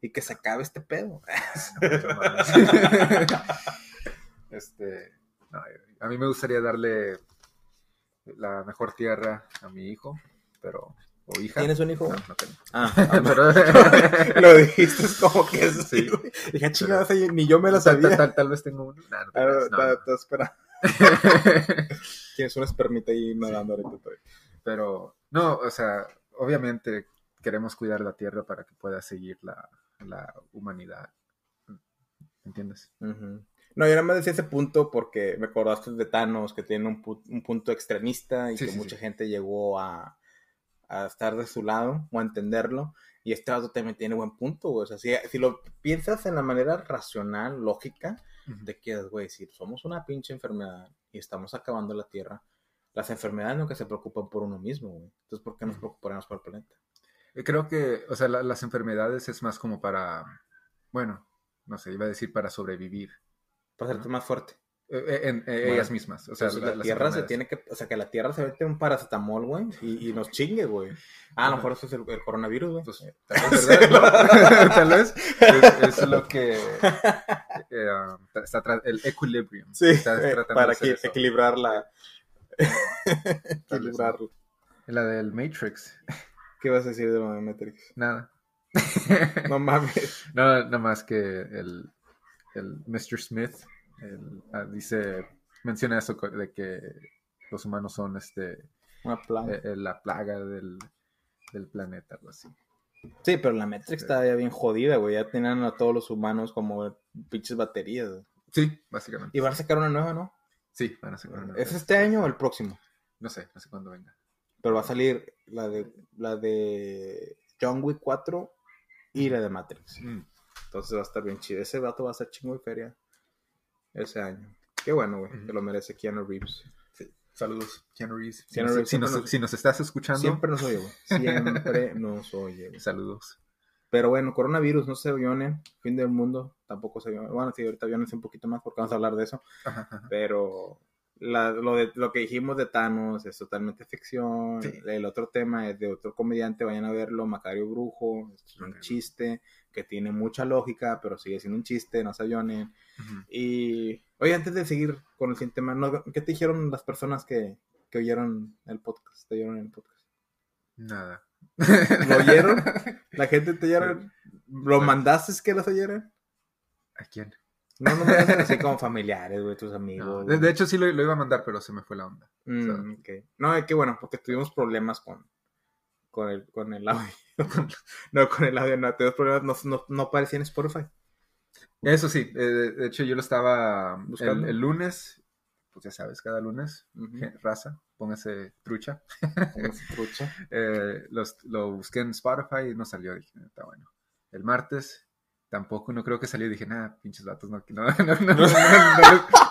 Y que se acabe este pedo. [LAUGHS] este, a mí me gustaría darle la mejor tierra a mi hijo, pero o hija. ¿Tienes un hijo? No, no tengo. Ah, [LAUGHS] pero... [LAUGHS] lo dijiste como que sí. Dije, chingada, ni yo me lo sabía. Tal, tal, vez tengo uno. No, no, espera. [LAUGHS] Tienes una espermita ahí nadando ahorita. Pero, no, o sea, obviamente queremos cuidar la tierra para que pueda seguir la, la humanidad. ¿Entiendes? No, yo nada más decía ese punto porque me acordaste de Thanos, que tiene un, punto extremista y que mucha gente llegó a, estar de su lado o a entenderlo. Y este vato también tiene buen punto, güey. O sea, si, lo piensas en la manera racional, lógica, de que, güey, si somos una pinche enfermedad y estamos acabando la Tierra, las enfermedades nunca se preocupan por uno mismo, güey. Entonces, ¿por qué nos preocuparemos por el planeta? Eh, creo que, o sea, las enfermedades es más como para, bueno, no sé, iba a decir para sobrevivir. Para hacerte más fuerte. Eh, eh, en, ellas mismas. O sea, pues la, tierra se tiene que. O sea, que la tierra se mete un paracetamol, güey, y, y, nos chingue, güey. Ah, a lo mejor eso es el, coronavirus, güey. Pues, tal vez, [LAUGHS] [LAUGHS] Es, lo que. está el equilibrium. Sí, está para equilibrar la. equilibrarlo. La del Matrix. ¿Qué vas a decir de la de Matrix? Nada. no mames. [LAUGHS] No, nada más que el el Mr. Smith ah, dice, menciona eso de que los humanos son este eh, eh, la plaga del, planeta, algo así. Sí, pero la Matrix está ya bien jodida, güey. Ya tienen a todos los humanos como pinches baterías. Sí, básicamente. Y van a sacar una nueva, ¿no? Sí, van a sacar una nueva. ¿Es este año o el próximo? No sé, no sé cuándo venga. Pero va a salir la de la de John Wick 4 y la de Matrix. Mm. Entonces va a estar bien chido. Ese vato va a ser chingo de feria ese año. Qué bueno, güey. Que lo merece Keanu Reeves. Sí. Saludos, Keanu Reeves. si, nos, estás escuchando. Siempre nos oye, güey. [LAUGHS] Siempre nos oye. Saludos. Pero bueno, coronavirus, no se avionen. Fin del mundo, tampoco se avionen. Bueno, sí, ahorita aviones un poquito más porque vamos a hablar de eso. Pero lo, de, lo que dijimos de Thanos es totalmente ficción. El otro tema es de otro comediante, vayan a verlo, Macario Brujo, es un chiste que tiene mucha lógica, pero sigue siendo un chiste, no se avionen. Y, oye, antes de seguir con el siguiente tema, ¿qué te dijeron las personas que, que oyeron el podcast? ¿Te oyeron el podcast? Nada. ¿Lo oyeron? [LAUGHS] ¿La gente te oyeron? ¿Lo mandaste que los oyeran? ¿A quién? No, no me hacen así como familiares, güey, tus amigos. de, hecho, sí lo, iba a mandar, pero se me fue la onda. Mm, no, es que bueno, porque tuvimos problemas con, con, el, con el audio. [LAUGHS] no, con el audio, no, tuvimos problemas, no, no, no aparecía en Spotify. Eso sí, eh, de hecho yo lo estaba buscando el, lunes, pues ya sabes, cada lunes, [LAUGHS] raza, póngase trucha. Póngase trucha. [LAUGHS] eh, los, lo busqué en Spotify y no salió, dije, está bueno. El martes tampoco, no creo que salió y dije, nada, pinches vatos, [LAUGHS] no, no, no, no, les,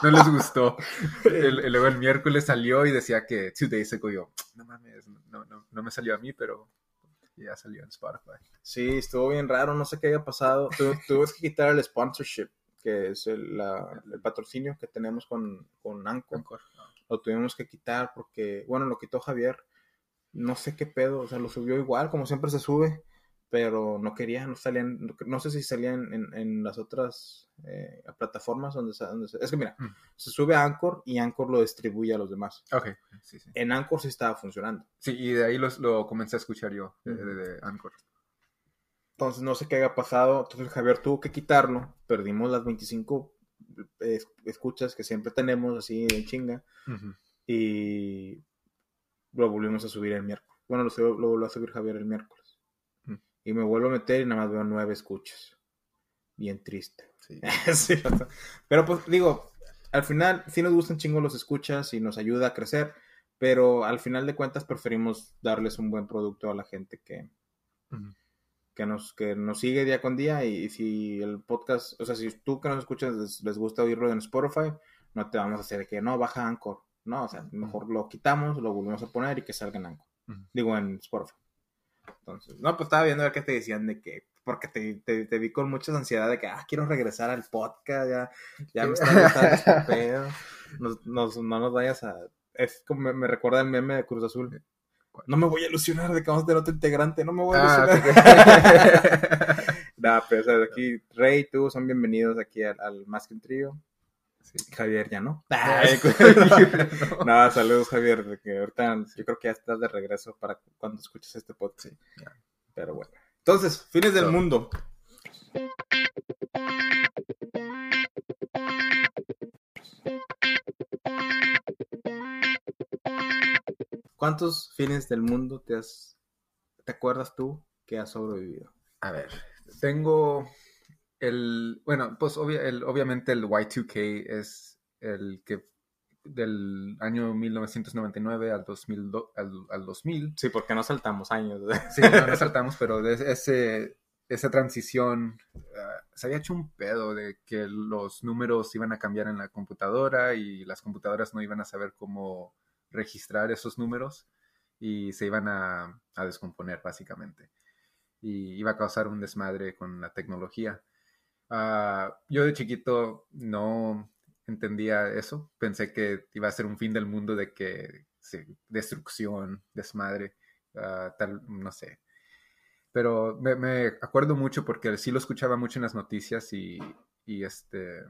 no les gustó. El- luego el miércoles salió y decía que two days ago yo, no mames, no, no, no me salió a mí, pero ya salió en Spotify. Sí, estuvo bien raro, no sé qué haya pasado. Tu- Tuvimos que quitar el sponsorship, que es el, la- el patrocinio que tenemos con, con Anchor. Anchor. Lo tuvimos que quitar porque, bueno, lo quitó Javier. No sé qué pedo, o sea, lo subió igual, como siempre se sube, pero no quería, no salían, no sé si salían en, en las otras eh, plataformas donde, Es que mira, Mm. se sube a Anchor y Anchor lo distribuye a los demás. Ok, sí, sí. En Anchor sí estaba funcionando. Sí, y de ahí los, lo comencé a escuchar yo, de, Ujú. de- de Anchor. Entonces no sé qué haya pasado. Entonces Javier tuvo que quitarlo. Perdimos las 25 eh, escuchas que siempre tenemos así de chinga. Y lo volvimos a subir el miércoles. Bueno, lo, lo volvió a subir Javier el miércoles. Y me vuelvo a meter y nada más veo nueve escuchas. Bien triste. Sí. [LAUGHS] Sí, bastante. Pero pues digo, al final sí nos gustan chingo los escuchas y nos ayuda a crecer. Pero al final de cuentas preferimos darles un buen producto a la gente que, que nos, que nos sigue día con día y, si el podcast, o sea, si tú que nos escuchas les, les gusta oírlo en Spotify, no te vamos a hacer que no, baja Anchor. No, o sea, mejor lo quitamos, lo volvemos a poner y que salga en Anchor. Digo, en Spotify. Entonces, no, pues estaba viendo a ver qué te decían de que, porque te, te, te vi con mucha ansiedad de que, ah, quiero regresar al podcast, ya, ya me está gustando este pedo. Nos- nos- no nos vayas a... Es como me, me recuerda el meme de Cruz Azul. No me voy a ilusionar de que vamos a tener otro integrante, no me voy a Ah, ilusionar. ok. [LAUGHS] Nah, pero o sea, aquí Rey y tú son bienvenidos aquí al, al Más que un Trío. Sí. Javier ya no. Ay, [LAUGHS] [LAUGHS] no. Nada, saludos Javier, que ahorita yo creo que ya estás de regreso para cuando escuches este podcast. Sí. Pero bueno. Entonces, fines del So- mundo. ¿Cuántos fines del mundo te has te acuerdas tú que has sobrevivido? A ver, tengo el, bueno, pues obvia- el- obviamente el Y2K es el que del año 1999 al, 2000, do- al, al 2000. Sí, porque no saltamos años. [LAUGHS] Sí, no, no [LAUGHS] saltamos, pero de ese, esa transición ah, se había hecho un pedo de que los números iban a cambiar en la computadora y las computadoras no iban a saber cómo registrar esos números y se iban a, a descomponer básicamente. Y iba a causar un desmadre con la tecnología. Ah, yo de chiquito no entendía eso. Pensé que iba a ser un fin del mundo de que destrucción, desmadre, ah, tal, no sé. Pero me, me acuerdo mucho porque sí lo escuchaba mucho en las noticias y, y este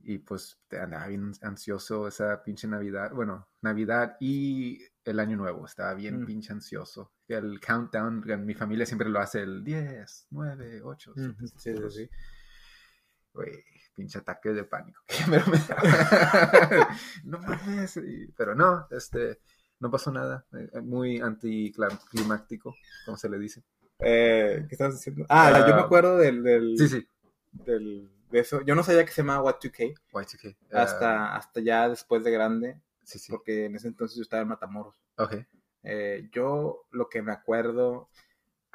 y pues andaba bien ansioso esa pinche Navidad, bueno, Navidad y el Año Nuevo, estaba bien Mm. pinche ansioso. El countdown, mi familia siempre lo hace el 10, 9, 8, Ujú, sí, sí, sí. Güey, pinche ataque de pánico. [LAUGHS] Pero me- [LAUGHS] no mames. Pero no, este, no pasó nada. eh, Muy anticlimáctico, como se le dice. Eh, ¿Qué estabas diciendo? Ah, Ah, yo me acuerdo del, del, Sí, sí. del- de eso. Yo no sabía que se llamaba What2K Y2K. eh, hasta, hasta ya después de grande, sí, sí. porque en ese entonces yo estaba en Matamoros. Ok. Eh, yo lo que me acuerdo,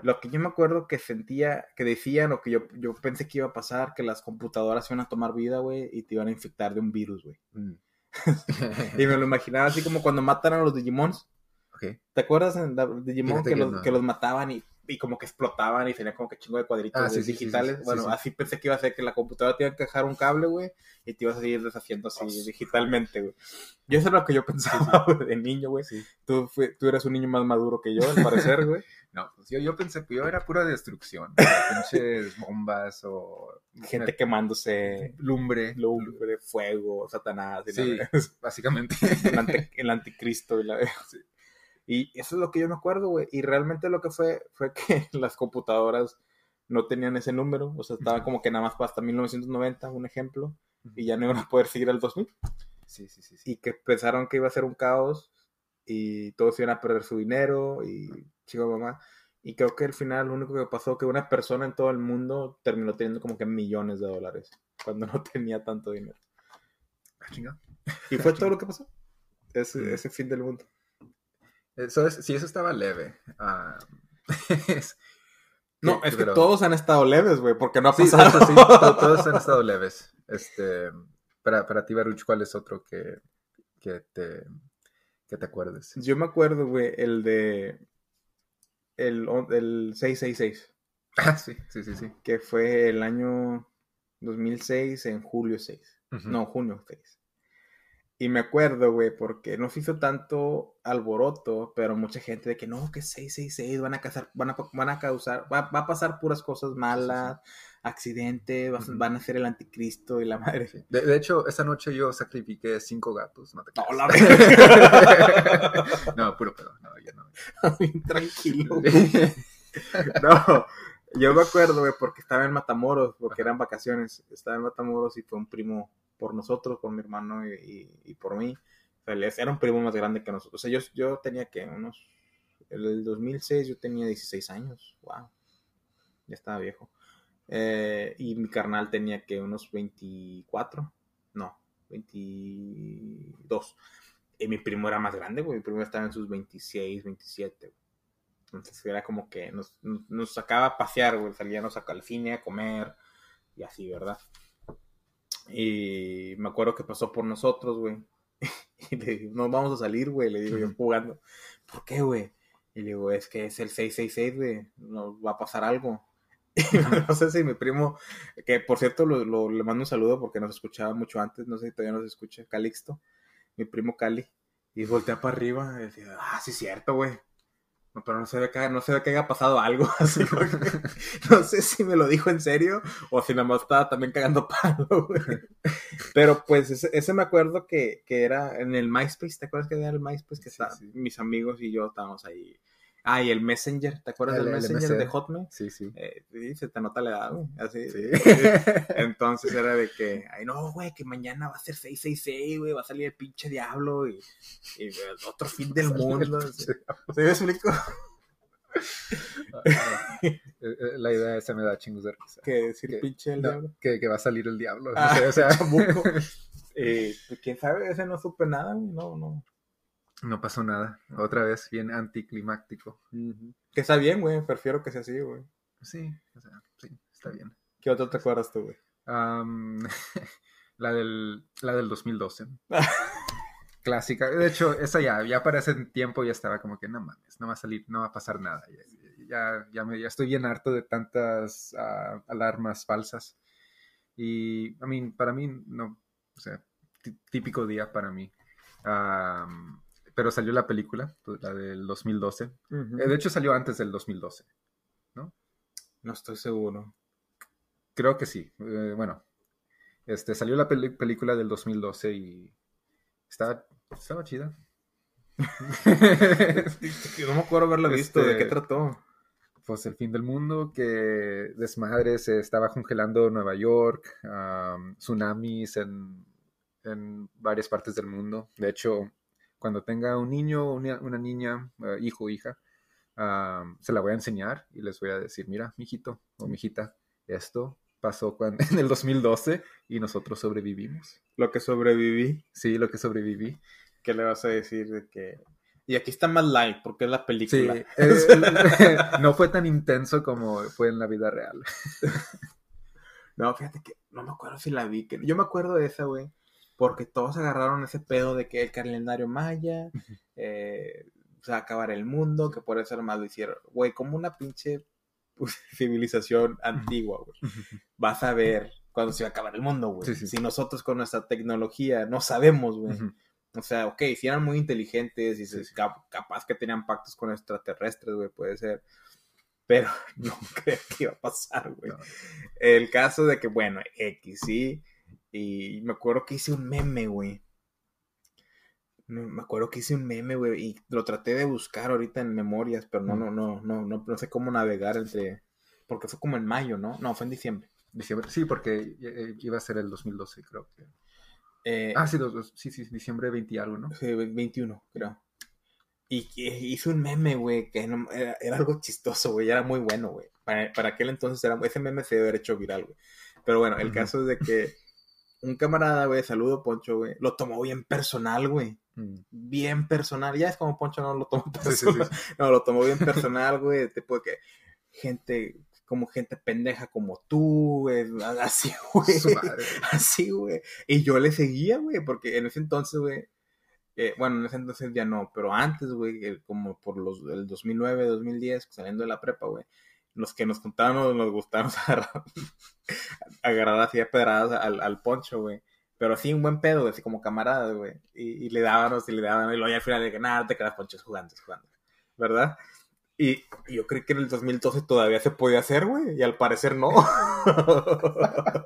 lo que yo me acuerdo que sentía, que decían o que yo, yo pensé que iba a pasar, que las computadoras iban a tomar vida, güey, y te iban a infectar de un virus, güey. Mm. [LAUGHS] Y me lo imaginaba así como cuando matan a los Digimons. ok. ¿Te acuerdas en la- Digimon que, que los, no. que los mataban y, y como que explotaban y tenían como que chingo de cuadritos Ah, sí, sí, sí, digitales? sí, sí, bueno, sí. así pensé que iba a ser que la computadora te iba a dejar un cable, güey, y te ibas a seguir deshaciendo así digitalmente, güey. Yo eso es lo que yo pensaba [LAUGHS] güey, de niño, güey. Sí. Tú, tú eres un niño más maduro que yo, al parecer, [LAUGHS] güey. No, pues yo, yo pensé que yo era pura destrucción. Pinches [LAUGHS] bombas o Gente quemándose, lumbre. lumbre, fuego, satanás, y Sí, la- básicamente. el, el anticristo y la Y eso es lo que yo me acuerdo, güey. Y realmente lo que fue fue que [LAUGHS] las computadoras no tenían ese número. O sea, estaban como que nada más hasta 1990, un ejemplo. Y ya no iban a poder seguir al 2000. Sí, sí, sí. sí. Y que pensaron que iba a ser un caos. Y todos iban a perder su dinero. Y chico mamá. Y creo que al final lo único que pasó que una persona en todo el mundo terminó teniendo como que millones de dólares. Cuando no [LAUGHS] tenía tanto dinero. Ah. Y fue [LAUGHS] todo lo que pasó. Ese, Mm. ese fin del mundo. Eso es, sí, eso estaba leve. Ah, [LAUGHS] es- No, que- es que pero- todos han estado leves, güey, porque no ha pasado. sí, to- [LAUGHS] todos han estado leves. Este, para, para ti, Baruch, ¿cuál es otro que, que, te, que te acuerdes? Yo me acuerdo, güey, el de. El, el 666, [LAUGHS] Ah, sí, sí, sí, sí. que fue el año 2006, en julio 6. Ujú. No, junio 6. Y me acuerdo, güey, porque no se hizo tanto alboroto, pero mucha gente de que no, que 666 van a causar, van a, van a causar, va, va a pasar puras cosas malas, accidentes, van a ser el anticristo y la madre. Sí. De, de hecho, esa noche yo sacrifiqué cinco gatos. No, te No, creas. la [LAUGHS] no, puro pedo. No, ya no. [LAUGHS] Tranquilo. [LAUGHS] No, yo me acuerdo, güey, porque estaba en Matamoros, porque eran vacaciones. Estaba en Matamoros y fue un primo por nosotros, por mi hermano y, por mí. O sea, era un primo más grande que nosotros. O sea, yo, yo tenía que unos. En el 2006 yo tenía 16 años. Wow. Ya estaba viejo. Eh, y mi carnal tenía que unos 24. No, 22. Y mi primo era más grande, güey. Mi primo estaba en sus 26, 27. güey. Entonces era como que nos, nos- sacaba a pasear, güey. Salíamos al cine a comer y así, ¿verdad? Y me acuerdo que pasó por nosotros, güey. [LAUGHS] Y le digo, nos vamos a salir, güey. Le digo yo jugando. ¿Por qué, güey? Y le digo, es que es el 666, güey. Nos va a pasar algo. [LAUGHS] Y no sé si mi primo, que por cierto lo, lo- le mando un saludo porque nos escuchaba mucho antes, no sé si todavía nos escucha, Calixto, mi primo Cali, y voltea para arriba y decía, ah, sí, cierto, güey. No, pero no se ve que, no se ve que haya pasado algo [LAUGHS] así. no sé si me lo dijo en serio o si nada más estaba también cagando palo, güey. Pero pues ese, ese me acuerdo que, que era en el MySpace, ¿te acuerdas que era el MySpace que Sí, está, sí. mis amigos y yo estábamos ahí? Ah, y el Messenger, ¿te acuerdas El- del el Messenger de Hotmail? Sí, sí. Eh, sí, se te nota la edad, güey. Así. Sí. [LAUGHS] Entonces era de que, ay, no, güey, que mañana va a ser 666, güey, va a salir el pinche diablo y, otro fin del [LAUGHS] mundo. ¿Sí me explico? Eh, eh, La idea esa me da chingos de risa. Que decir Que- pinche el No, diablo. que, que va a salir el diablo. no [LAUGHS] Ah, sé, o sea, chamuco. Eh, pues, quién sabe, ese no supe nada, no, no. No pasó nada. Otra vez bien anticlimáctico. Que está bien, güey, prefiero que sea así, güey. Sí, o sea, sí, está bien. ¿Qué otro te acuerdas tú, güey? Am, [LAUGHS] la, del, la del 2012. [LAUGHS] Clásica. De hecho, esa ya, ya para ese tiempo ya estaba como que no mames, no va a salir, no va a pasar nada. Ya, ya, ya, me, ya estoy bien harto de tantas ah, alarmas falsas. Y, I mean, para mí, no, o sea, tí- típico día para mí. Am, pero salió la película, la del 2012. Eh, de hecho, salió antes del 2012. No estoy seguro. Creo que sí. Eh, bueno, este, salió la película del 2012 y estaba, estaba chida. [LAUGHS] No me acuerdo haberlo visto, ¿de Este- qué trató? pues el fin del mundo, que desmadre se estaba congelando Nueva York, am, tsunamis en, en varias partes del mundo. De hecho, cuando tenga un niño o una, una niña, eh, hijo o hija, am, se la voy a enseñar y les voy a decir, mira, mijito o mijita, esto pasó cuando, [LAUGHS] en el 2012 y nosotros sobrevivimos. Lo que sobreviví. Sí, lo que sobreviví. ¿Qué le vas a decir de que.? Y aquí está más light, porque es la Sí, película. eh, [LAUGHS] [LAUGHS] no fue tan intenso como fue en la vida real. No, fíjate que no me acuerdo si la vi. Que... Yo me acuerdo de esa, güey. Porque todos agarraron ese pedo de que el calendario maya eh, se va a acabar el mundo, que por eso nomás lo hicieron. Güey, como una pinche pues, [LAUGHS] civilización antigua, güey. Vas a ver cuando se va a acabar el mundo, güey. Sí, sí. Si nosotros con nuestra tecnología no sabemos, güey. O sea, ok, si eran muy inteligentes y se- sí. capaz que tenían pactos con extraterrestres, güey, puede ser. Pero [LAUGHS] no creo que iba a pasar, güey. No. El caso de que, bueno, X, sí. Y me acuerdo que hice un meme, güey. Me acuerdo que hice un meme, güey, y lo traté de buscar ahorita en memorias, pero no, no, no, no, no, no sé cómo navegar entre... Porque fue como en mayo, ¿no? No, fue en diciembre. Diciembre, sí, porque eh, iba a ser el 2012, creo que. Eh, Ah, sí, dos- dos- sí, sí, diciembre 20 y algo, ¿no? Sí, ve- 21, creo. Y hizo un meme, güey, que no- era, era algo chistoso, güey, era muy bueno, güey. Para, para aquel entonces era, ese meme se debe haber hecho viral, güey. Pero bueno, el caso es de que un camarada, güey, saludo Poncho, güey, lo tomó bien personal, güey. Mm. Bien personal. Ya es como Poncho no lo tomó Sí, sí, sí, personal. [LAUGHS] No, lo tomó bien personal, güey. Tipo de que gente, como gente pendeja como tú, güey, [LAUGHS] así, güey. [LAUGHS] Así, güey. Y yo le seguía, güey, porque en ese entonces, güey, eh, bueno, en ese entonces ya no, pero antes, güey, el- como por los, el 2009, 2010, saliendo de la prepa, güey, los que nos contaban nos gustaban [LAUGHS] agarrar, agarrar así a pedradas al, al poncho, güey. Pero así un buen pedo, güey, así como camaradas, güey. Y, y le dábamos y le daban, y luego ya al final de que nada, te quedas ponchos jugando, jugando. ¿Verdad? Y, y yo creí que en el 2012 todavía se podía hacer, güey, y al parecer no. [LAUGHS]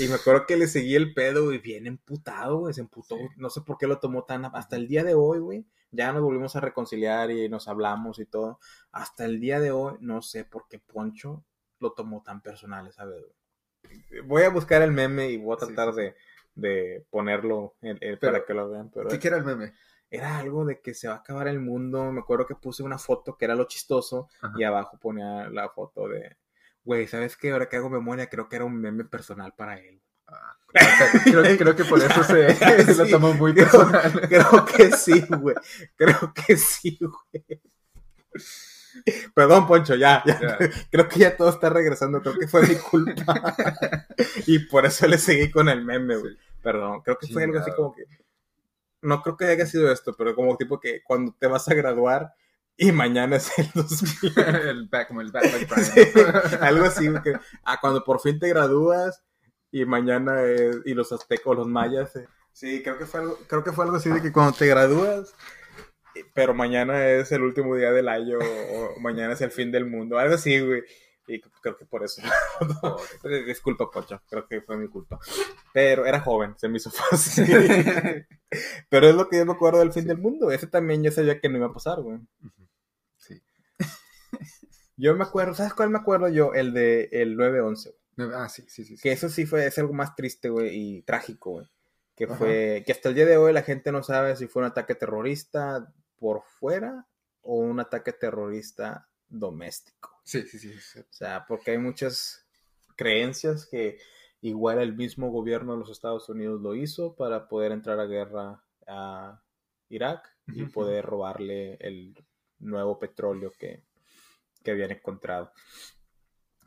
y me acuerdo que le seguí el pedo, güey, bien emputado, güey, se emputó. Sí. No sé por qué lo tomó tan... Hasta el día de hoy, güey, ya nos volvimos a reconciliar y nos hablamos y todo. Hasta el día de hoy, no sé por qué Poncho lo tomó tan personal esa vez, güey. Voy a buscar el meme y voy a tratar sí, de, de ponerlo en- en- Pero, para que lo vean. Pero ¿Qué era el meme? era algo de que se va a acabar el mundo. Me acuerdo que puse una foto que era lo chistoso Ajá. y abajo ponía la foto de, güey, ¿sabes qué? Ahora que hago memoria, creo que era un meme personal para él. Creo, que- creo que por eso se, [LAUGHS] se lo tomó muy creo- personal. Creo que sí, güey. Creo que sí, güey. Perdón, Poncho, ya, ya. Creo que ya todo está regresando. Creo que fue mi culpa. y por eso le seguí con el meme, güey. Perdón, creo que fue algo así Chingado. como que. No creo que haya sido esto, pero como tipo que cuando te vas a graduar y mañana es el 2000. [LAUGHS] el back, como el back, like Brian. [LAUGHS] Sí, algo así, que, ah, cuando por fin te gradúas y mañana es- y los aztecos, los mayas. eh. Sí, creo que fue algo, creo que fue algo así de que cuando te gradúas, eh, pero mañana es el último día del año o mañana es el fin del mundo, algo así, güey. Y creo que por eso. [LAUGHS] Disculpa, Pocho, creo que fue mi culpa. Pero era joven, se me hizo fácil. [LAUGHS] Pero es lo que yo me acuerdo del fin del mundo. Ese también yo sabía que no iba a pasar, güey. Sí. Yo me acuerdo, ¿sabes cuál me acuerdo yo? El de el 9-11. güey. Ah, sí, sí, sí. Que eso sí fue, es algo más triste, güey, y trágico, güey. Que Ajá. fue, que hasta el día de hoy la gente no sabe si fue un ataque terrorista por fuera o un ataque terrorista doméstico. Sí, sí, sí. sí. O sea, porque hay muchas creencias que igual el mismo gobierno de los Estados Unidos lo hizo para poder entrar a guerra a Irak y poder robarle el nuevo petróleo que, que habían encontrado.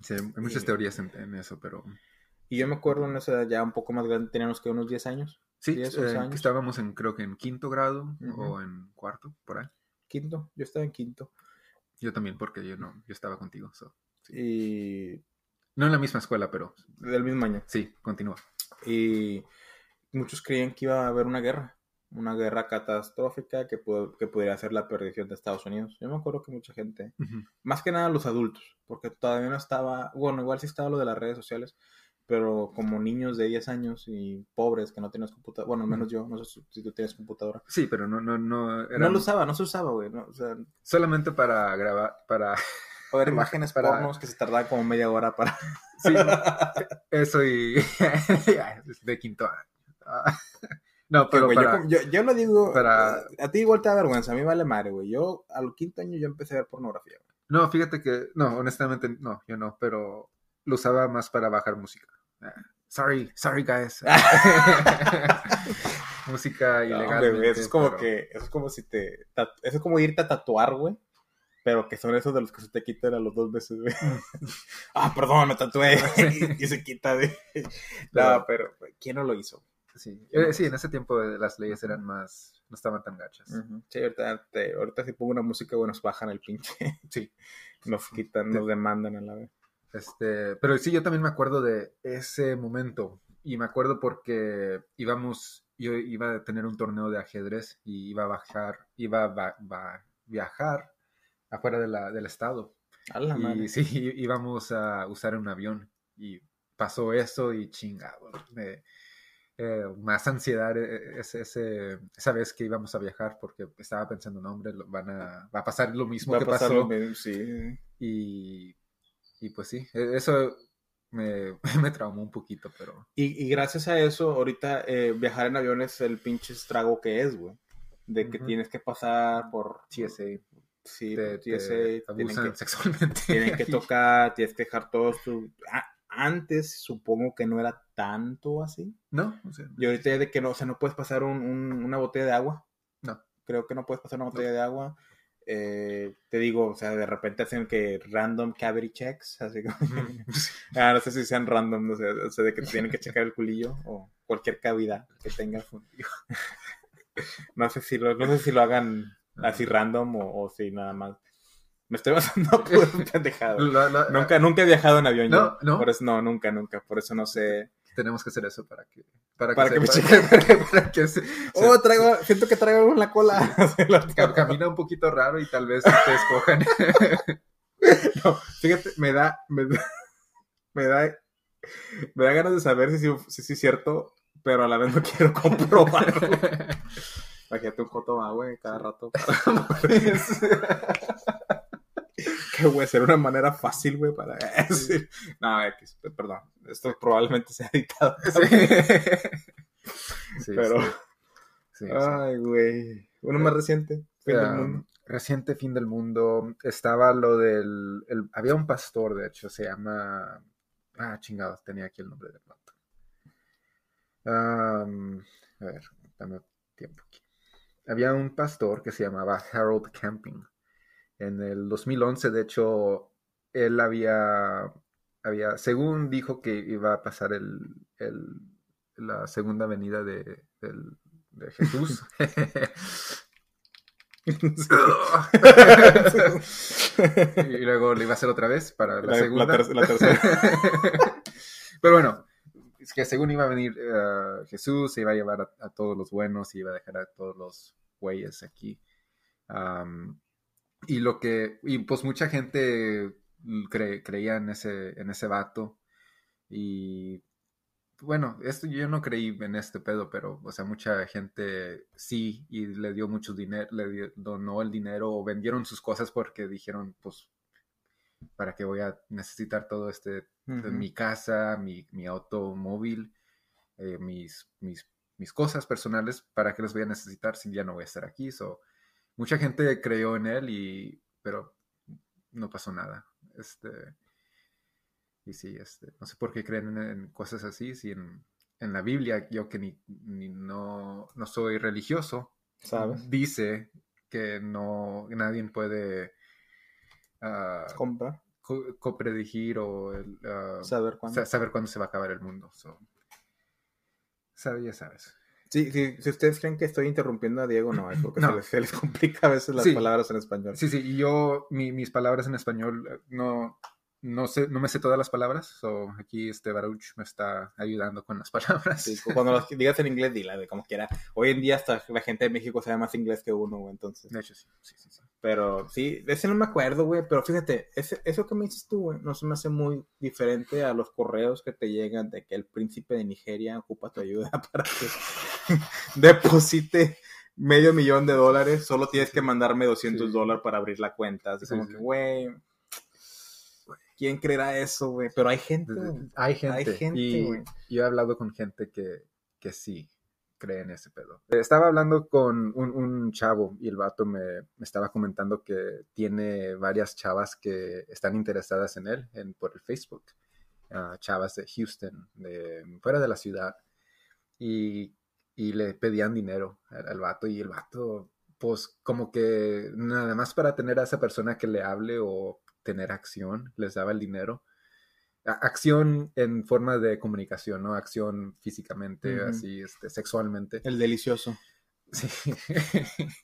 Sí, hay muchas Y- teorías en, en eso, pero... Y yo me acuerdo en esa edad ya un poco más grande, teníamos que unos 10 años, Sí, 10, eh, 11 que años. estábamos en, creo que en quinto grado o en cuarto, por ahí. quinto, yo estaba en quinto. Yo también, porque yo no, yo estaba contigo. so. Y No en la misma escuela, pero del mismo año. sí, continúa. Y muchos creían que iba a haber una guerra, una guerra catastrófica que, pu- que pudiera ser la perdición de Estados Unidos. Yo me acuerdo que mucha gente, Ujú. más que nada los adultos, porque todavía no estaba, bueno, igual sí estaba lo de las redes sociales, pero como niños de 10 años y pobres que no tenías computadora, bueno, al menos yo, no sé si- tú tienes computadora. Sí, pero no, no, no. Era No lo usaba, no se usaba, güey, no, o sea, Solamente para grabar, para... o ver [LAUGHS] imágenes Para- pornos que se tardaban como media hora para... Sí, [LAUGHS] eso y... [LAUGHS] de quinto año. No, Que, pero güey, yo para... como- yo, yo lo digo, para- a ti igual te da vergüenza, a mí vale madre, güey. Yo al quinto año yo empecé a ver pornografía. güey. No, fíjate que... No, honestamente, no, yo no, pero lo usaba más para bajar música. Ah, Sorry, sorry guys. [LAUGHS] música No, ilegal. güey, eso es como que, eso es como si te, eso es como irte a tatuar, güey. Pero que son esos de los que se te quitan a los dos meses, güey. [LAUGHS] ah, perdón, me tatué. [LAUGHS] y, se quita, de No, pero, güey, ¿quién no lo hizo? Sí. Eh, sí, en ese tiempo eh, las leyes eran más... No estaban tan gachas. Sí, ahorita, te- ahorita si pongo una música, güey, nos bajan el pinche. [LAUGHS] Sí. Nos quitan, nos demandan a la vez. Este, pero sí, yo también me acuerdo de ese momento. Y me acuerdo porque íbamos, yo iba a tener un torneo de ajedrez y iba a bajar, iba a va- va- viajar afuera de la, del estado. A la madre. Y sí, í- [LAUGHS] íbamos a usar un avión. Y pasó eso y chingado. me- eh, más ansiedad eh, ese, ese- esa vez que íbamos a viajar porque estaba pensando, no, hombre, van a, va a pasar lo mismo Va a que pasar pasó. lo mismo, sí. Y, y pues sí, e- eso me, [LAUGHS] me traumó un poquito, pero Y, y gracias a eso, ahorita eh, viajar en avión es el pinche estrago que es, güey. De que Ujú. tienes que pasar por TSA Sí, te, por TSA, te tienen que, [LAUGHS] sexualmente. tienen que tocar, tienes que dejar todo tu... a- antes supongo que no era tanto así. No, o sea, Y ahorita es de que no, o sea, no puedes pasar un- un- una botella de agua. No. Creo que no puedes pasar una botella de agua. eh, te digo, o sea, de repente hacen que random cavity checks, así como... [LAUGHS] ah, no sé si sean random, no sé, o sea, de que tienen que checar el culillo o cualquier cavidad que tenga. [LAUGHS] no sé si lo, no sé si lo hagan así random o, o si nada más. Me estoy basando por [LAUGHS] pendejado. nunca, nunca he viajado en avión no, yo. No, por eso, no, nunca, nunca. Por eso no sé tenemos que hacer eso para que para, [LAUGHS] para que, me para, que se, oh traigo siento que traigo algo [LAUGHS] [LAUGHS] en la cola camina un poquito raro y tal vez te escojan. No fíjate me da me da me da, me da ganas de saber si, si, si es cierto pero a la vez no quiero comprobarlo imagínate un más güey cada rato [LAUGHS] que, güey, ser una manera fácil, güey, para [LAUGHS] decir. No, perdón. Esto probablemente sea editado. [LAUGHS] Sí. Pero. Sí, Ay, güey. Uno más reciente. Fin del mundo. Reciente fin del mundo. Estaba lo del. había un pastor, de hecho, se llama. Ah, chingados, tenía aquí el nombre del vato. a ver, dame tiempo aquí. Había un pastor que se llamaba Harold Camping. En el 2011, de hecho, él había, había según dijo que iba a pasar el, la segunda venida de, Jesús. [LAUGHS] [LAUGHS] y luego le iba a hacer otra vez para la, segunda. La, tercera. [LAUGHS] Pero bueno, es que según iba a venir eh, Jesús, se iba a llevar a, todos los buenos y iba a dejar a todos los güeyes aquí. Y lo que, y pues mucha gente creía en ese, en ese vato. Y bueno, esto yo no creí en este pedo, pero, o sea, mucha gente sí, y le dio mucho dinero, le donó el dinero o vendieron sus cosas porque dijeron, pues, ¿para qué voy a necesitar todo este, mi casa, mi, mi automóvil, eh, mis, mis, mis, cosas personales, ¿para qué los voy a necesitar si ya no voy a estar aquí? So, mucha gente creyó en él y pero no pasó nada. Este y sí, este, no sé por qué creen en, cosas así, si en, la Biblia yo que ni, no, no, soy religioso, ¿sabes? Dice que no nadie puede uh, comprar copredigir o ah, saber cuándo saber cuándo se va a acabar el mundo. So, ya sabes. Sí, sí, si ustedes creen que estoy interrumpiendo a Diego, no, es porque se, les, complica a veces las palabras en español. Sí, sí, y yo, mis palabras en español, eh, no, no sé, no me sé todas las palabras, so aquí este Baruch me está ayudando con las [LAUGHS] palabras. Sí, cuando las digas en inglés, dila de como quiera. Hoy en día hasta la gente de México sabe más inglés que uno, güey, entonces. De hecho, sí, sí, sí. sí. Pero sí, de ese no me acuerdo, güey, pero fíjate, ese, eso que me dices tú, güey, no se me hace muy diferente a los correos que te llegan de que el príncipe de Nigeria ocupa tu ayuda [LAUGHS] para que [LAUGHS] deposite medio millón de dólares, solo tienes que mandarme 200 dólares para abrir la cuenta. Así como que, güey ¿Quién creerá eso, güey? Pero hay gente, Hay gente. Hay gente, y Yo he hablado con gente que, que sí cree en ese pedo. Estaba hablando con un, chavo y el vato me, estaba comentando que tiene varias chavas que están interesadas en él en, por el Facebook. Ah, chavas de Houston, de fuera de la ciudad. Y, y le pedían dinero al, al, vato y el vato, pues como que nada más para tener a esa persona que le hable o tener acción, les daba el dinero. acción en forma de comunicación, ¿no? Acción físicamente, así, este, sexualmente. El delicioso. Sí. [LAUGHS]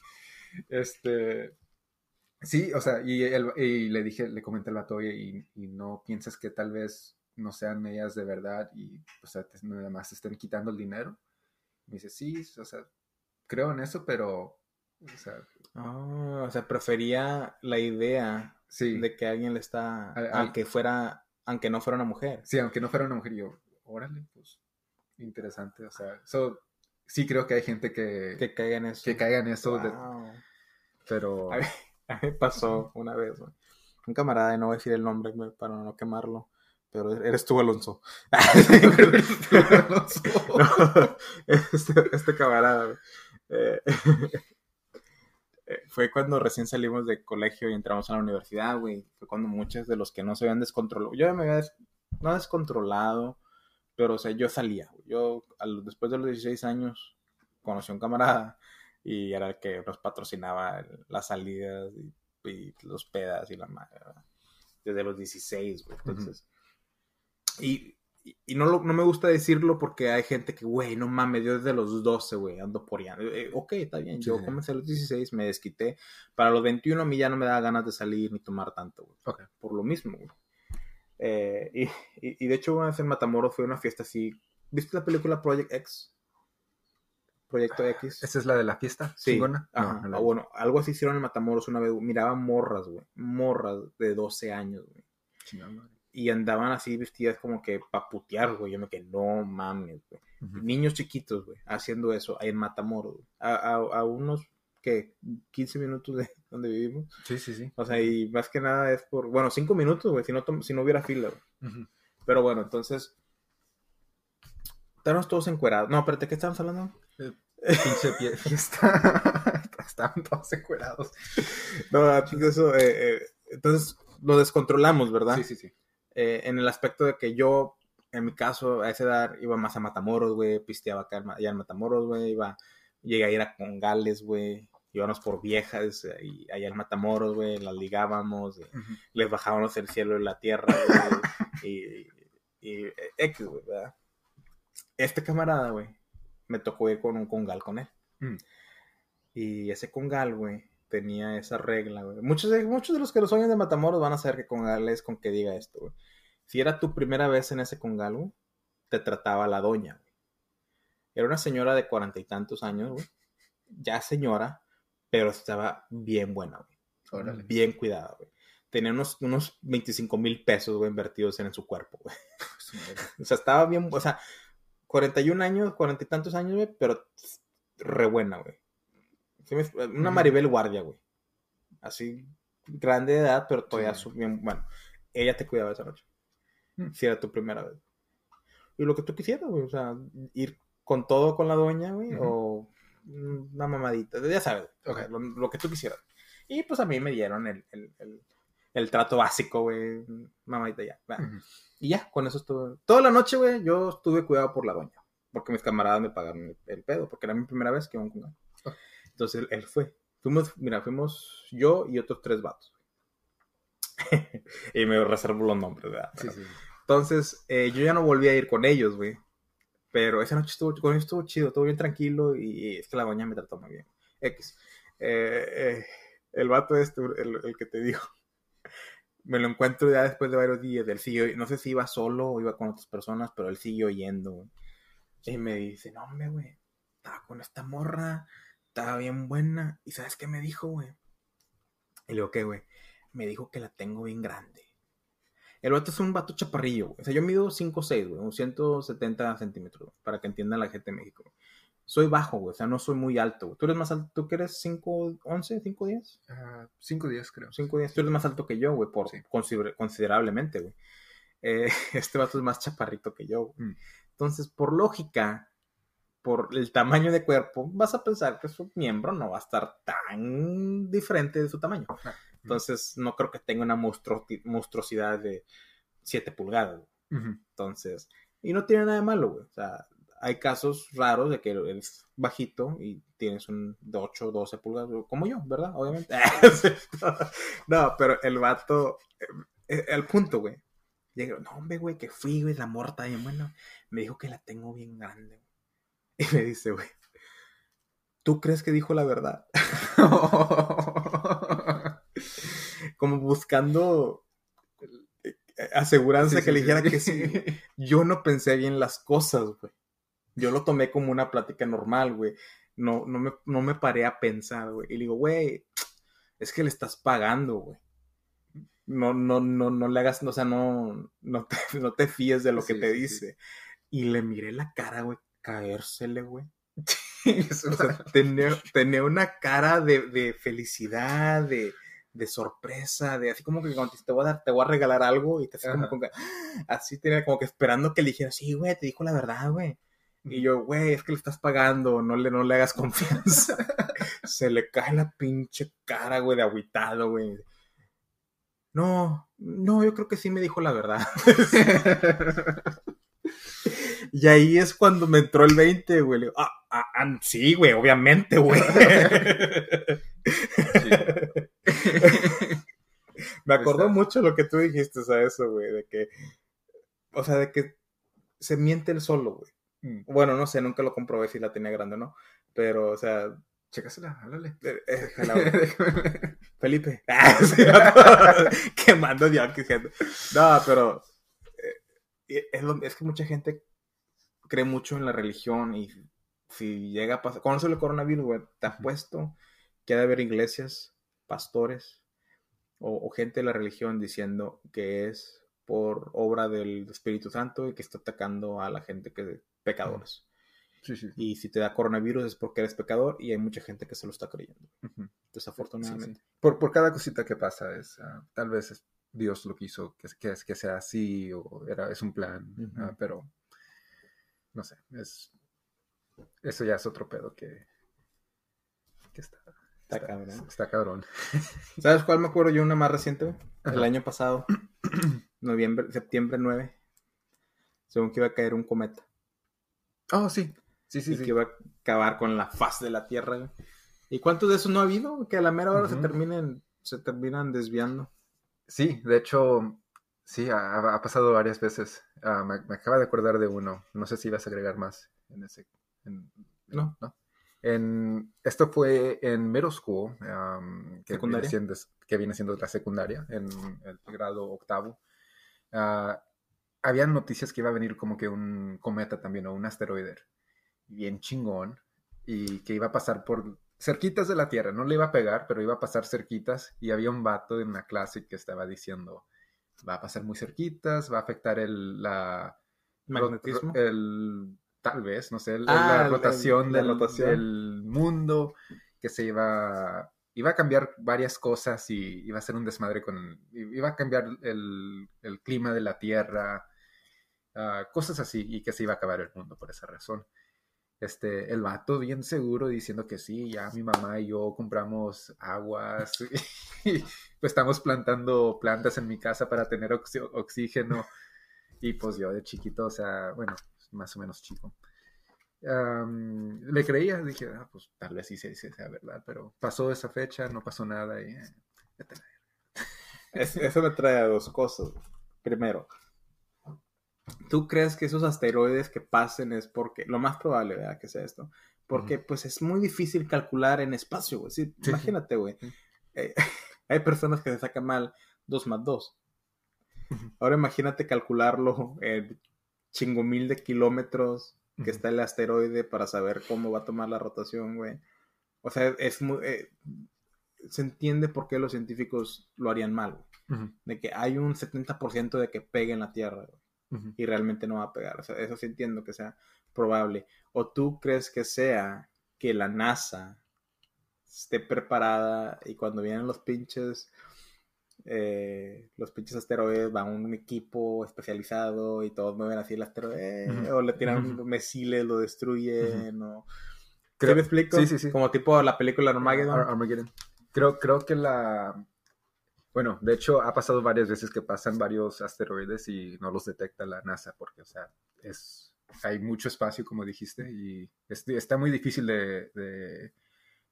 este. Sí, o sea, y, le dije, le comenté al vato, y, y no piensas que tal vez no sean ellas de verdad y, o sea, nada más estén quitando el dinero. Me dice, sí, o sea, creo en eso, pero, o sea... Ah, o sea, prefería la idea Sí. De que alguien le está. aunque fuera. Aunque no fuera una mujer. Sí, aunque no fuera una mujer. yo, órale, pues. Interesante. O sea, sí creo que hay gente que. Que caiga en eso. Que caiga en eso. pero. [LAUGHS] A mí, me pasó una vez, Un camarada, y no voy a decir el nombre para no quemarlo. Pero eres tú, Alonso. [LAUGHS] [LAUGHS] este, este camarada, eh, [LAUGHS] eh, fue cuando recién salimos de colegio y entramos a la universidad, güey. Fue cuando muchos de los que no se habían descontrolado. Yo me había no descontrolado, pero o sea, yo salía. Yo después de los 16 años conocí a un camarada y era el que nos patrocinaba las salidas y, y los pedas y la madre, ¿verdad? Desde los 16, güey. Entonces, y- y no, lo- no me gusta decirlo porque hay gente que, güey, no mames, yo desde los 12, güey, ando por ya. Eh, ok, está bien, Sí, yo comencé a los 16, me desquité. Para los 21 a mí ya no me da ganas de salir ni tomar tanto, güey. Ok. Por lo mismo, güey. Eh, y, y- y de hecho, una vez en Matamoros fue una fiesta así. ¿Viste la película Project X? Proyecto X. ¿Esa es la de la fiesta? Sí. Ajá. no Ah, bueno, algo así hicieron en Matamoros una vez. Miraba morras, güey. Morras de 12 años, güey. Y andaban así vestidas como que pa' putear, güey. Yo me quedé, no mames, güey. Niños chiquitos, güey, haciendo eso en Matamoros, güey. A, a, a unos, que 15 minutos de [LAUGHS] donde vivimos. Sí, sí, sí. O sea, y más que nada es por, bueno, 5 minutos, güey, si no, si no hubiera fila, güey. Pero bueno, entonces, estábamos todos encuerados. No, espérate, ¿qué estamos hablando? Pinche pie- [LAUGHS] fiesta. [LAUGHS] Estaban todos encuerados. No, eso, eh, eh, entonces lo descontrolamos, ¿verdad? Sí, sí, sí. Eh, en el aspecto de que yo, en mi caso, a esa edad iba más a Matamoros, güey, pisteaba acá allá en Matamoros, güey, iba, llegué a ir a Congales, güey, íbamos por viejas eh, y allá en Matamoros, güey, las ligábamos, les bajábamos el cielo y la tierra, güey, y, y, y X, güey, ¿verdad? Este camarada, güey, me tocó ir con un congal con él. Mm. Y ese congal, güey, tenía esa regla, güey. Muchos de, muchos de los que los oyen de Matamoros van a saber que congal es con que diga esto, güey. Si era tu primera vez en ese congal, güey, te trataba la doña, güey. Era una señora de cuarenta y tantos años, güey. Ya señora, pero estaba bien buena, güey. Órale. Bien cuidada, güey. Tenía unos, unos 25 mil pesos, güey, invertidos en, su cuerpo, güey. [LAUGHS] O sea, estaba bien, o sea, 41 años, 40 y tantos años, güey, pero re buena, güey. Sí me- Una. Maribel Guardia, güey. Así, grande de edad, pero todavía Sí. bien, bueno. Ella te cuidaba esa noche. Mm. Si era tu primera vez. Y lo que tú quisieras, güey, o sea, ir con todo con la doña, güey, o una mamadita, ya sabes, o sea, Ok. lo, lo que tú quisieras. Y pues a mí me dieron el, el, el, el trato básico, güey, mamadita ya. Y ya, con eso estuve. Toda la noche, güey, yo estuve cuidado por la doña. Porque mis camaradas me pagaron el, pedo, porque era mi primera vez que iba a un congal. Ah. Entonces él, él fue. Fuimos, mira, fuimos yo y otros tres vatos. [LAUGHS] y me reservo los nombres, ¿verdad? Sí, sí. Entonces, eh, yo ya no volví a ir con ellos, güey. Pero esa noche estuvo, con ellos estuvo chido, todo bien tranquilo y, y es que la doña me trató muy bien. X. Eh, eh, el vato este, el, el que te digo, [LAUGHS] me lo encuentro ya después de varios días. Él siguió, no sé si iba solo o iba con otras personas, pero él siguió yendo, güey. Y me dice, no, hombre, güey, estaba con esta morra, estaba bien buena. ¿Y sabes qué me dijo, güey? Y le digo, ¿qué, güey? Me dijo que la tengo bien grande. El vato es un vato chaparrillo, güey. O sea, yo mido 5'6, güey, un 170 centímetros, güey, para que entienda la gente de México. güey. Soy bajo, güey, o sea, no soy muy alto, güey. ¿Tú eres más alto? ¿Tú que eres 5'11, 5'10? Ah, cinco días, creo. 5'10. Tú eres más alto que yo, güey, por Sí. consider- considerablemente, güey. Eh, [LAUGHS] este vato es más chaparrito que yo, güey. Mm. Entonces, por lógica, por el tamaño de cuerpo, vas a pensar que su miembro no va a estar tan diferente de su tamaño. Entonces, no creo que tenga una monstru- monstruosidad de 7 pulgadas. güey. Ujú. Entonces, y no tiene nada de malo, güey. O sea, hay casos raros de que eres bajito y tienes un de 8 12 pulgadas, como yo, ¿verdad? Obviamente. [LAUGHS] no, pero el vato, eh, el punto, güey. Llega, no, hombre, güey, que fui, güey, la morta bien bueno. Me dijo que la tengo bien grande, güey. [LAUGHS] Y me dice, güey, ¿tú crees que dijo la verdad? [LAUGHS] Como buscando eh, aseguranza Sí, que sí, le sí. dijera que sí. Yo no pensé bien las cosas, güey. Yo lo tomé como una plática normal, güey. No, no, me, no me paré a pensar, güey. Y le digo, güey, es que le estás pagando, güey. No, no, no, no le hagas, o sea, no, no te, [LAUGHS] no te fíes de lo que te dice. Y le miré la cara, güey, caérsele, güey. [LAUGHS] O sea, tenía, tenía una cara de, de felicidad, de, de sorpresa, de así como que cuando te voy a dar, te voy a regalar algo y te así como, como que, así tenía como que esperando que le dijera, sí, güey, te dijo la verdad, güey. Y yo, güey, es que le estás pagando, no le, no le hagas confianza. [LAUGHS] Se le cae la pinche cara, güey, de agüitado, güey. No, no, yo creo que sí me dijo la verdad. [LAUGHS] y ahí es cuando me entró el 20, güey. Le digo, ah, ah, ah, sí, güey, obviamente, güey. Me acordó mucho lo que tú dijiste a eso, güey, de que, o sea, de que se miente el solo, güey. Mm. Bueno, no sé, nunca lo comprobé si la tenía grande o no, pero, o sea... Chécasela, háblale. Eh, eh, [LAUGHS] [LAUGHS] Felipe. [LAUGHS] Ah, Quemando ya, No, pero eh, es, es que mucha gente cree mucho en la religión y si llega a pasar, cuando el coronavirus, güey, te apuesto que ha de haber iglesias, pastores o, gente de la religión diciendo que es por obra del Espíritu Santo y que está atacando a la gente que es pecadores. Y si te da coronavirus es porque eres pecador y hay mucha gente que se lo está creyendo. Desafortunadamente. por, por, cada cosita que pasa es, ah, tal vez Dios lo quiso que, que, que, sea así o era, es un plan, ah, pero no sé, es eso ya es otro pedo que, está, está, cabrón. [LAUGHS] ¿Sabes cuál me acuerdo yo una más reciente? El año pasado, [CLEARS THROAT] noviembre, septiembre 9, según que iba a caer un cometa. Oh, sí. Sí, sí, y que iba a acabar con la faz de la Tierra. ¿Y cuántos de esos no ha habido? Que a la mera hora se terminen, se terminan desviando. Sí, de hecho, sí, ha, pasado varias veces. Ah, me, me, acaba de acordar de uno. No sé si ibas a agregar más en ese no. no. En, esto fue en middle school, que, viene siendo, que, viene siendo, la secundaria, en el grado octavo. Uh, había noticias que iba a venir como que un cometa también, o un asteroide, bien chingón, y que iba a pasar por cerquitas de la Tierra. No le iba a pegar, pero iba a pasar cerquitas, y había un vato en una clase que estaba diciendo, va a pasar muy cerquitas, va a afectar el, la, magnetismo. El, tal vez, no sé, la ah, rotación, del, mundo, que se iba, iba a cambiar varias cosas y iba a ser un desmadre con, iba a cambiar el, clima de la Tierra, ah, cosas así, y que se iba a acabar el mundo por esa razón. Este, el vato bien seguro diciendo que sí, ya mi mamá y yo compramos aguas [LAUGHS] y pues estamos plantando plantas en mi casa para tener oxígeno y pues yo de chiquito, o sea, bueno, más o menos chico. le creía, dije, ah, pues tal vez sí, sea verdad, pero pasó esa fecha, no pasó nada y... Eh, eso me trae dos cosas. Primero, ¿tú crees que esos asteroides que pasen es porque, lo más probable, ¿verdad? Que sea esto, porque pues es muy difícil calcular en espacio, güey. imagínate, güey. Eh, [LAUGHS] hay personas que se sacan mal 2 más 2. Ahora imagínate calcularlo en chingo mil de kilómetros que está el asteroide para saber cómo va a tomar la rotación, güey. O sea, es muy... Eh, se entiende por qué los científicos lo harían mal, De que hay un 70% de que pegue en la Tierra, Y realmente no va a pegar. O sea, eso sí entiendo que sea probable. ¿O tú crees que sea que la NASA esté preparada y cuando vienen los pinches eh, los pinches asteroides van un equipo especializado y todos mueven así el asteroide, o le tiran misiles, lo destruyen, o... ¿Qué me explico? Sí, sí, sí. Como tipo la película Armageddon. Armageddon. Creo, creo que la... Bueno, de hecho ha pasado varias veces que pasan varios asteroides y no los detecta la NASA porque, o sea, es... Hay mucho espacio, como dijiste, y está muy difícil de,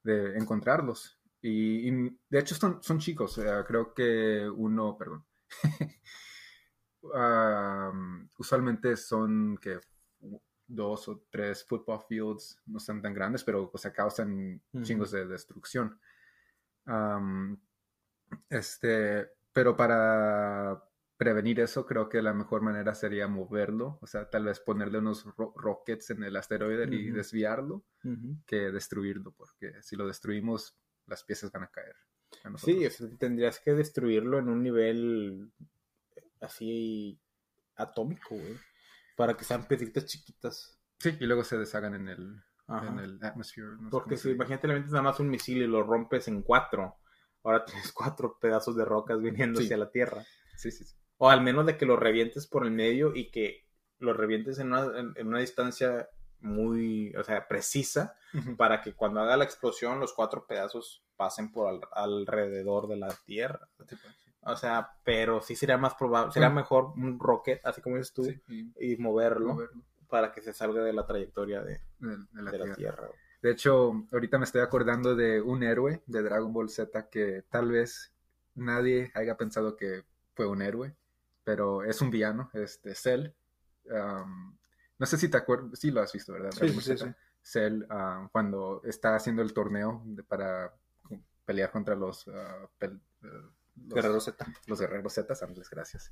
de encontrarlos. Y, de hecho son, son chicos, creo que uno, perdón. [LAUGHS] usualmente son que dos o tres football fields no están tan grandes, pero o sea, causan chingos de destrucción. Este, pero para prevenir eso, creo que la mejor manera sería moverlo, o sea, tal vez ponerle unos rockets en el asteroide y desviarlo, que destruirlo, porque si lo destruimos, las piezas van a caer. sí, tendrías que destruirlo en un nivel así atómico, güey. Para que sean piedritas chiquitas. Sí, y luego se deshagan en el, en el atmosphere. Porque si imagínate le metes nada más un misil y lo rompes en cuatro, ahora tienes cuatro pedazos de rocas viniendo hacia la Tierra. Sí, sí, sí. O al menos de que lo revientes por el medio y que lo revientes en una, en una distancia muy, o sea, precisa para que cuando haga la explosión los cuatro pedazos pasen por alrededor de la Tierra. O sea, pero sí sería más probable, sería mejor un rocket, así como dices tú, y, moverlo, para que se salga de la trayectoria de, de- de la de la Tierra. Tierra. De hecho, ahorita me estoy acordando de un héroe de Dragon Ball Z que tal vez nadie haya pensado que fue un héroe, pero es un villano, este Cell. Um, no sé si te acuerdas, sí lo has visto, ¿verdad? Sí, sí, sí. Cell, cuando está haciendo el torneo de- para pelear contra los, ah, pel- eh, los- Guerrero Z. los guerreros Z, Ángeles, gracias.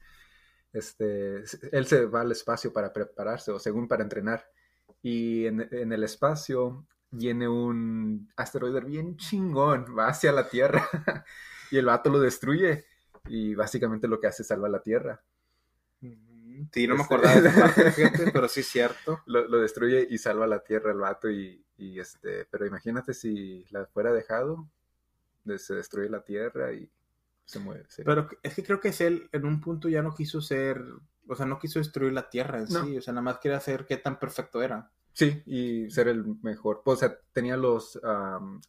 Este, él se va al espacio para prepararse, o según para entrenar. Y en, en el espacio viene un asteroide bien chingón, va hacia la Tierra. [LAUGHS] y el vato lo destruye. Y básicamente lo que hace es salvar la Tierra. Sí, no me Este- acordaba de esa [LAUGHS] parte, pero sí es cierto. Lo, lo destruye y salva la Tierra el vato. Y, y este, pero imagínate si la fuera dejado, de- se destruye la Tierra y se muere. se- Pero es que creo que él en un punto ya no quiso ser, o sea, no quiso destruir la Tierra en No. sí, o sea, nada más quería hacer qué tan perfecto era. Sí, y ser el mejor. O sea, tenía los,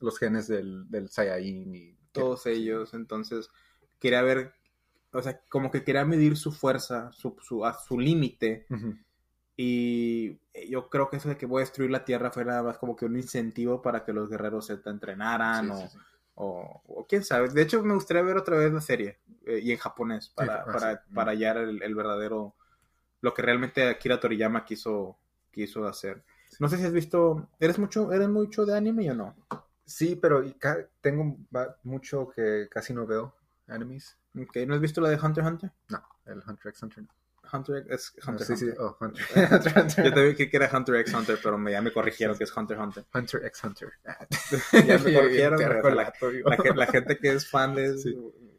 los genes del, del Saiyajin y... Todos ellos, entonces quería ver, o sea, como que quería medir su fuerza, su, su, a su límite, y yo creo que eso de que voy a destruir la Tierra fue nada más como que un incentivo para que los guerreros Z entrenaran Sí, o, sí, sí. o, o quién sabe. De hecho, me gustaría ver otra vez la serie eh, y en japonés para, ah, para, para hallar el, el verdadero, lo que realmente Akira Toriyama quiso, quiso hacer. No sé si has visto, ¿eres mucho, eres mucho de anime o no? Sí, pero tengo mucho que casi no veo animes. ¿No has visto la de Hunter x Hunter? No, el Hunter x Hunter. no. Hunter x No, Hunter sí, x sí, Hunter. oh, [LAUGHS] Hunter. Hunter, x Hunter. Yo también creí que era Hunter x Hunter, pero me, ya me corrigieron que es Hunter Hunter. Hunter x Hunter. [LAUGHS] Ya [LAUGHS] me corrigieron, la-. La, ge- la gente que es fan de Sí.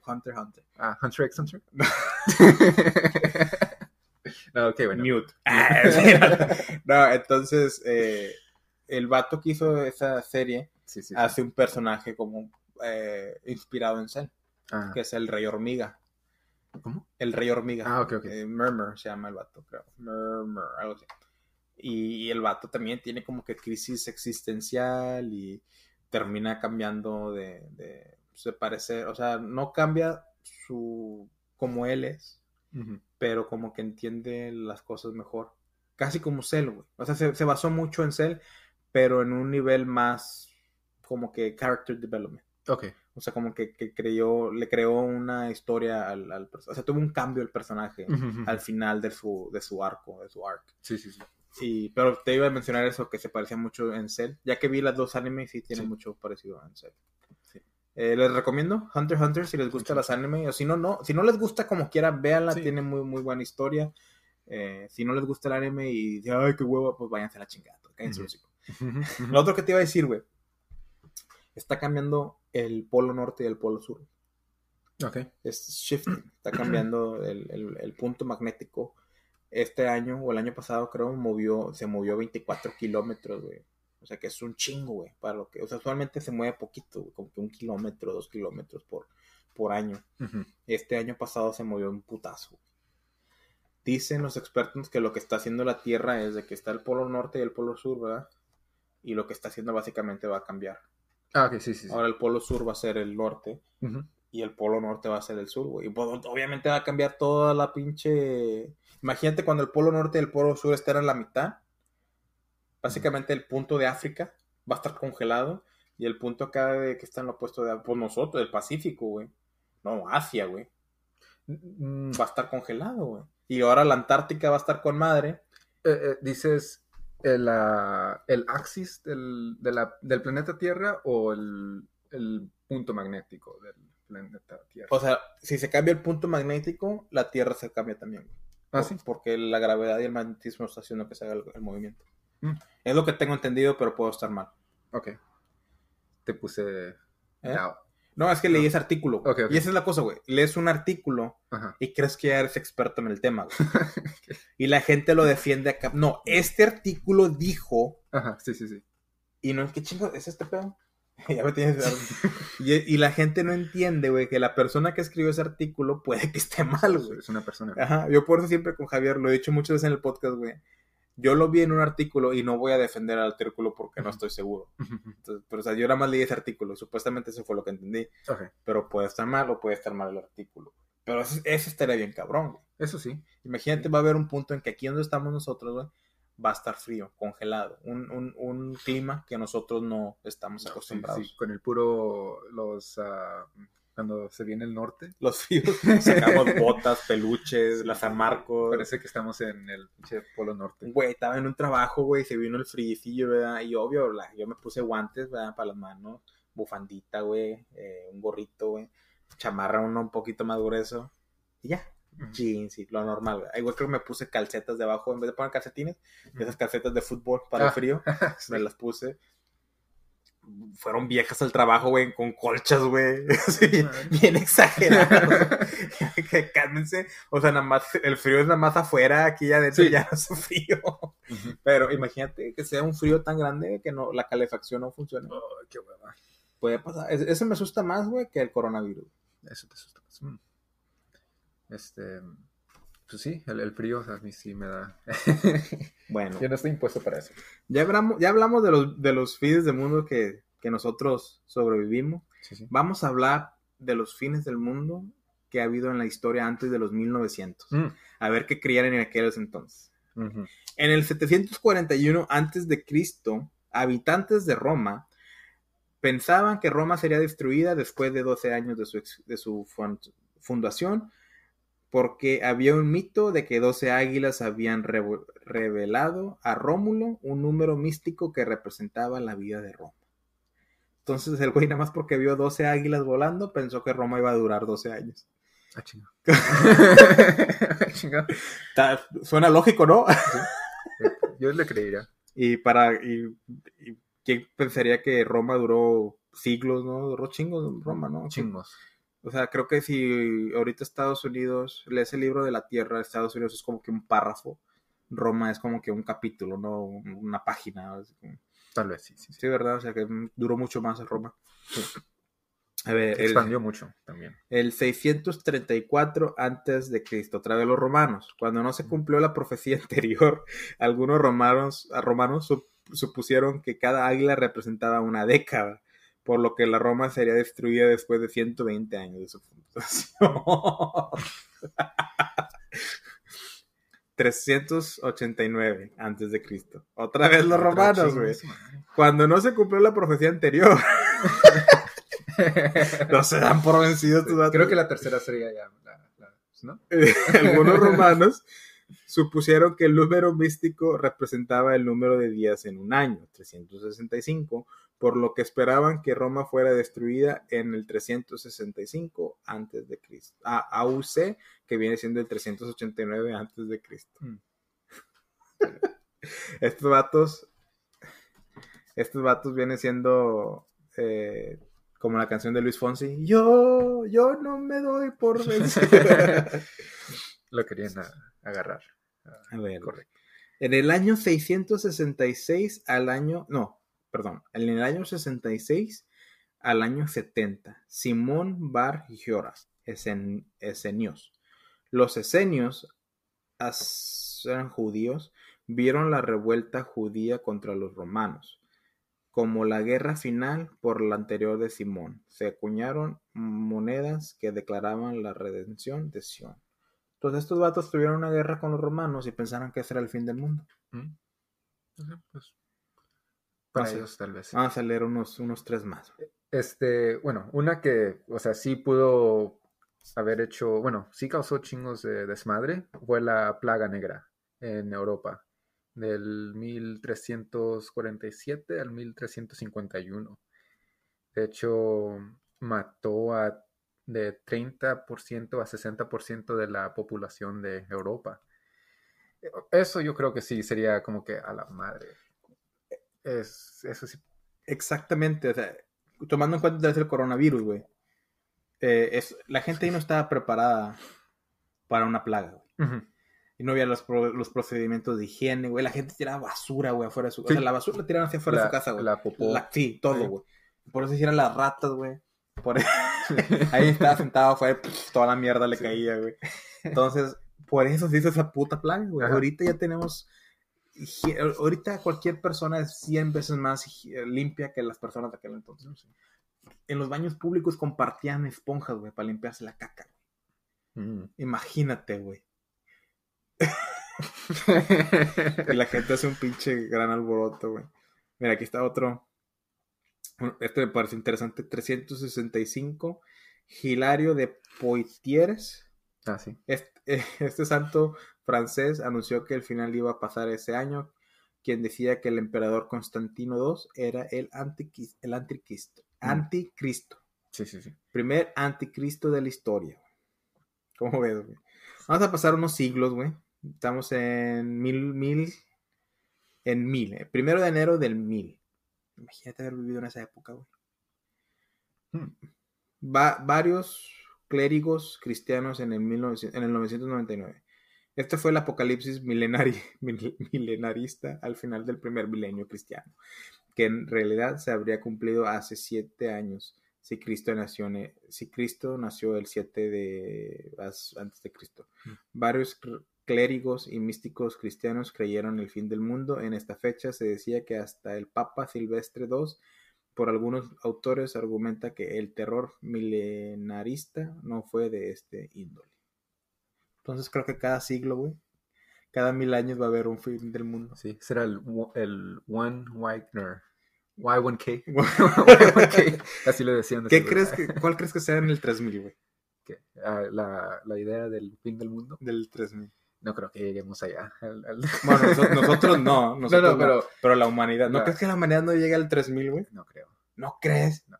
Hunter Hunter. Ah, Hunter x Hunter. No, ok, bueno. Mute. [LAUGHS] Ah, sí, no. [LAUGHS] No, entonces, eh, el vato que hizo esa serie Sí, sí, sí. hace un personaje como eh, inspirado en Cell, Ah, que es el Rey Hormiga. ¿Cómo? El Rey Hormiga. Ah, ok, ok. Eh, Murmur se llama el vato, creo. Murmur, algo así. Y, el vato también tiene como que crisis existencial y termina cambiando de, de, se parece, o sea, no cambia su como él es, Pero como que entiende las cosas mejor. Casi como Cell, güey. O sea, se, se basó mucho en Cell, pero en un nivel más como que character development. Ok. O sea, como que, que creyó, le creó una historia al, al O sea, tuvo un cambio el personaje al final de su, de su arco, de su arc. Sí, sí, sí. Y, pero te iba a mencionar eso, que se parecía mucho en Cell. Ya que vi las dos animes, sí tiene Sí. mucho parecido en Cell. Eh, les recomiendo Hunter x Hunter si les gusta Sí. las anime. O si no, no. Si no les gusta como quiera, véanla. Sí. Tiene muy, muy buena historia. Eh, si no les gusta el anime y dicen, ay, qué huevo, pues váyanse a la chingada. Cállense Lo otro que te iba a decir, güey. Está cambiando el polo norte y el polo sur. Ok. Es shifting. Está cambiando el, el- el punto magnético. Este año o el año pasado, creo, movió, se movió 24 kilómetros, güey. O sea que es un chingo, güey. Para lo que, o sea, usualmente se mueve poquito, güey, como que un kilómetro, dos kilómetros por, por año. Este año pasado se movió un putazo. Dicen los expertos que lo que está haciendo la Tierra es de que está el polo norte y el polo sur, ¿verdad? Y lo que está haciendo básicamente va a cambiar. Ah, ok, sí, sí. sí. Ahora el polo sur va a ser el norte Ujú. y el polo norte va a ser el sur, güey. Y pues, obviamente va a cambiar toda la pinche... Imagínate cuando el polo norte y el polo sur estén en la mitad. Básicamente el punto de África va a estar congelado y el punto acá de que está en lo opuesto de... Pues nosotros, el Pacífico, güey. No, Asia, güey. Mm, Va a estar congelado, güey. Y ahora la Antártica va a estar con madre. eh, eh, dices el, ah, el axis del, de la- del planeta Tierra o el, el punto magnético del planeta Tierra. O sea, si se cambia el punto magnético, la Tierra se cambia también, güey. ah, sí. Porque la gravedad y el magnetismo está haciendo que se haga el, el movimiento. Mm. Es lo que tengo entendido, pero puedo estar mal. Ok. Te puse. ¿Eh? No, es que leí ese artículo. Y esa es la cosa, güey. Lees un artículo Ajá. y crees que ya eres experto en el tema, güey. [LAUGHS] Y la gente lo defiende acá. No, este artículo dijo. Ajá, sí, sí, sí. Y no, ¿qué chingo es este pedo? [LAUGHS] ya me tienes. y, y la gente no entiende, güey, que la persona que escribió ese artículo puede que esté mal, güey. Es una persona. Ajá, yo por eso siempre con Javier, lo he dicho muchas veces en el podcast, güey. Yo lo vi en un artículo y no voy a defender al artículo porque no estoy seguro. Entonces, pero, o sea, yo nada más leí ese artículo y supuestamente eso fue lo que entendí. Pero puede estar mal o puede estar mal el artículo. Pero ese, ese estaría bien cabrón, güey. Eso sí. Imagínate, va a haber un punto en que aquí donde estamos nosotros, güey, va a estar frío, congelado. Un, un, un clima que nosotros no estamos No, sí, acostumbrados. sí, con el puro, los, ah, cuando se viene el norte, [LAUGHS] Los fríos, [LAUGHS] sacamos botas, peluches, las San Marcos. parece que estamos en el pinche polo norte. Güey, estaba en un trabajo, güey, se vino el friecillo, ¿verdad? Y obvio, la- yo me puse guantes, ¿verdad? Para las manos, bufandita, güey, eh, un gorrito, güey, chamarra uno un poquito más grueso. Y ya, jeans y lo normal, güey. Igual creo que me puse calcetas debajo, en vez de poner calcetines, esas calcetas de fútbol para el Ah. frío, [LAUGHS] Sí. me las puse. Fueron viejas al trabajo, güey, con colchas, güey. [LAUGHS] Bien, bien exagerado. [LAUGHS] que cálmense. O sea, nada más, el frío es nada más afuera, aquí ya adentro Sí. ya hace frío. Pero imagínate que sea un frío tan grande que no la calefacción no funcione. Ay, qué hueva. Puede pasar. Es- Eso me asusta más, güey, que el coronavirus. Eso te asusta más. Mm. Este, pues sí, el, el frío a mí sí me da. [LAUGHS] Bueno, Yo no estoy impuesto para eso. ya hablamos, ya hablamos de los, de los fines del mundo que, que nosotros sobrevivimos. Sí, sí. Vamos a hablar de los fines del mundo que ha habido en la historia antes de los 1900. Mm. A ver qué creían en aquellos entonces. Ujú. En el 741 antes de Cristo, habitantes de Roma pensaban que Roma sería destruida después de 12 años de su, de su fun- fundación, porque había un mito de que 12 águilas habían revelado a Rómulo un número místico que representaba la vida de Roma. Entonces el güey nada más porque vio 12 águilas volando pensó que Roma iba a durar 12 años. Ah, chinga. [LAUGHS] Chinga. Ta- Suena lógico, ¿no? Yo le creería. Y para. Y, y ¿Quién pensaría que Roma duró siglos, no? Duró chingos Roma, ¿no? Chingos. O sea, creo que si ahorita Estados Unidos lees el libro de la Tierra, Estados Unidos es como que un párrafo. Roma es como que un capítulo, ¿no? Una página. Tal vez, sí, sí. sí. ¿verdad? O sea, que duró mucho más Roma. A ver, el, Expandió mucho también. el 634 antes de Cristo, otra vez los romanos. Cuando no se cumplió la profecía [LAUGHS] anterior, algunos romanos, romanos sup- supusieron que cada águila representaba una década, por lo que la Roma sería destruida después de 120 años de su fundación. [LAUGHS] 389 antes de Cristo. Otra vez los romanos, güey. Cuando no se cumplió la profecía anterior, [LAUGHS] no se dan por vencidos estos vatos. Creo que la tercera sería ya. la- la- ¿No? algunos romanos supusieron que el número místico representaba el número de días en un año, 365, por lo que esperaban que Roma fuera destruida en el 365 antes de Cristo. Ah, AUC, que viene siendo el 389 antes de Cristo. Mm. [LAUGHS] Estos vatos, estos vatos vienen siendo eh, como la canción de Luis Fonsi. Yo, yo no me doy por [LAUGHS] vencido. [LAUGHS] Lo querían a- agarrar. Ah, A ver, Correcto. En el año 666 al año, no, perdón, en el año 66 al año 70, Simón Bar Gioras, esen- esenios. Los esenios, eran judíos, vieron la revuelta judía contra los romanos como la guerra final por la anterior de Simón. Se acuñaron monedas que declaraban la redención de Sion. Entonces estos vatos tuvieron una guerra con los romanos y pensaron que ese era el fin del mundo. Mm. Pues, para tal vez. Vamos a leer unos, unos tres más. Este, bueno, una que, o sea, sí pudo haber hecho, bueno, sí causó chingos de desmadre, fue la plaga negra en Europa, del 1347 al 1351. De hecho, mató a de 30% a 60% de la población de Europa. Eso yo creo que sí sería como que a la madre. Es, eso sí. Exactamente, o sea, tomando en cuenta el coronavirus, güey. eh, es, la gente ahí no estaba preparada para una plaga, güey. Y no había los, pro- los procedimientos de higiene, güey. La gente tiraba basura, güey, afuera de su Sí. O sea, la basura la tiraban hacia afuera de su casa, güey. la popó. La- sí, todo, Sí. güey. Por eso hicieron las ratas, güey. Por [LAUGHS] ahí estaba sentado pff, toda la mierda le Sí. caía, güey. Entonces, por eso se hizo esa puta plaga, güey. Ajá. Ahorita ya tenemos. Ahorita cualquier persona es 100 veces más higie- limpia que las personas de aquel entonces. En los baños públicos compartían esponjas, güey, para limpiarse la caca. Mm. Imagínate, güey. [LAUGHS] y la gente hace un pinche gran alboroto, güey. Mira, aquí está otro. Este me parece interesante. 365. Hilario de Poitieres. Ah, sí. Este, [LAUGHS] este, santo francés anunció que el final iba a pasar ese año, quien decía que el emperador Constantino II era el, anticristo. El anticristo. Mm. anticristo. Sí, sí, sí. Primer anticristo de la historia. ¿Cómo ves, güey? Vamos a pasar unos siglos, güey. Estamos en mil, mil, en mil. eh. Primero de enero del mil. Imagínate haber vivido en esa época, güey. Hmm. Va- varios clérigos cristianos en el, 1900 en el 999. Este fue el apocalipsis milenari- [LAUGHS] mil- milenarista al final del primer milenio cristiano, que en realidad se habría cumplido hace siete años si Cristo nació, en- si Cristo nació el 7 de antes de Cristo. Mm. Varios cl- clérigos y místicos cristianos creyeron el fin del mundo. En esta fecha se decía que hasta el Papa Silvestre II, por algunos autores, argumenta que el terror milenarista no fue de este índole. Entonces creo que cada siglo, güey, cada mil años va a haber un fin del mundo. Sí, será el, el One Wagner. Y1K. Y1K. Así le decían. de ¿Qué seguro. crees que, [LAUGHS] ¿Cuál crees que sea en el 3000, güey? Ah, la, la idea del fin del mundo. Del 3000. No creo que lleguemos allá. al- al- Bueno, noso- [LAUGHS] nosotros no, nosotros no, no, pero- pero, la humanidad. ¿No la- crees que la humanidad no llegue al 3000, güey? No creo. ¿No crees? No.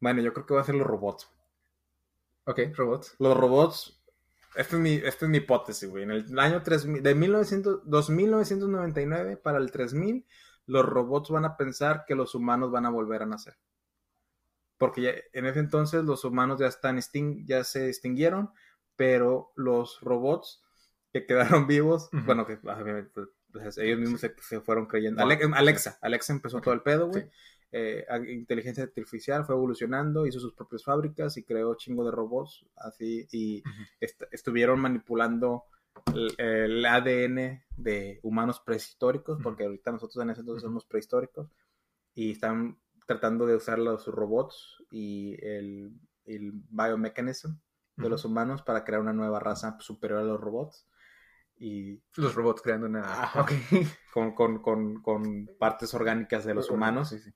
Bueno, yo creo que va a ser los robots. Ok, robots. Los robots, esta es mi, esta es mi hipótesis, güey. En el año 3000, de 1900, 2999 para el 3000, los robots van a pensar que los humanos van a volver a nacer. Porque ya- en ese entonces los humanos ya, están extin- ya se extinguieron, pero los robots que quedaron [LAUGHS] vivos, bueno, que obviamente, pues, ellos mismos se, se fueron creyendo. Alexa, Alexa empezó todo el pedo, güey. sí. Eh, inteligencia artificial fue evolucionando, hizo sus propias fábricas y creó chingo de robots, así, y est- estuvieron manipulando el, el ADN de humanos prehistóricos, porque ahorita nosotros en ese entonces somos prehistóricos, y están tratando de usar los robots y el, el biomechanism de los humanos para crear una nueva raza superior a los robots. Y Los robots creando una. Con, con, con, con partes orgánicas de los humanos. Sí, sí.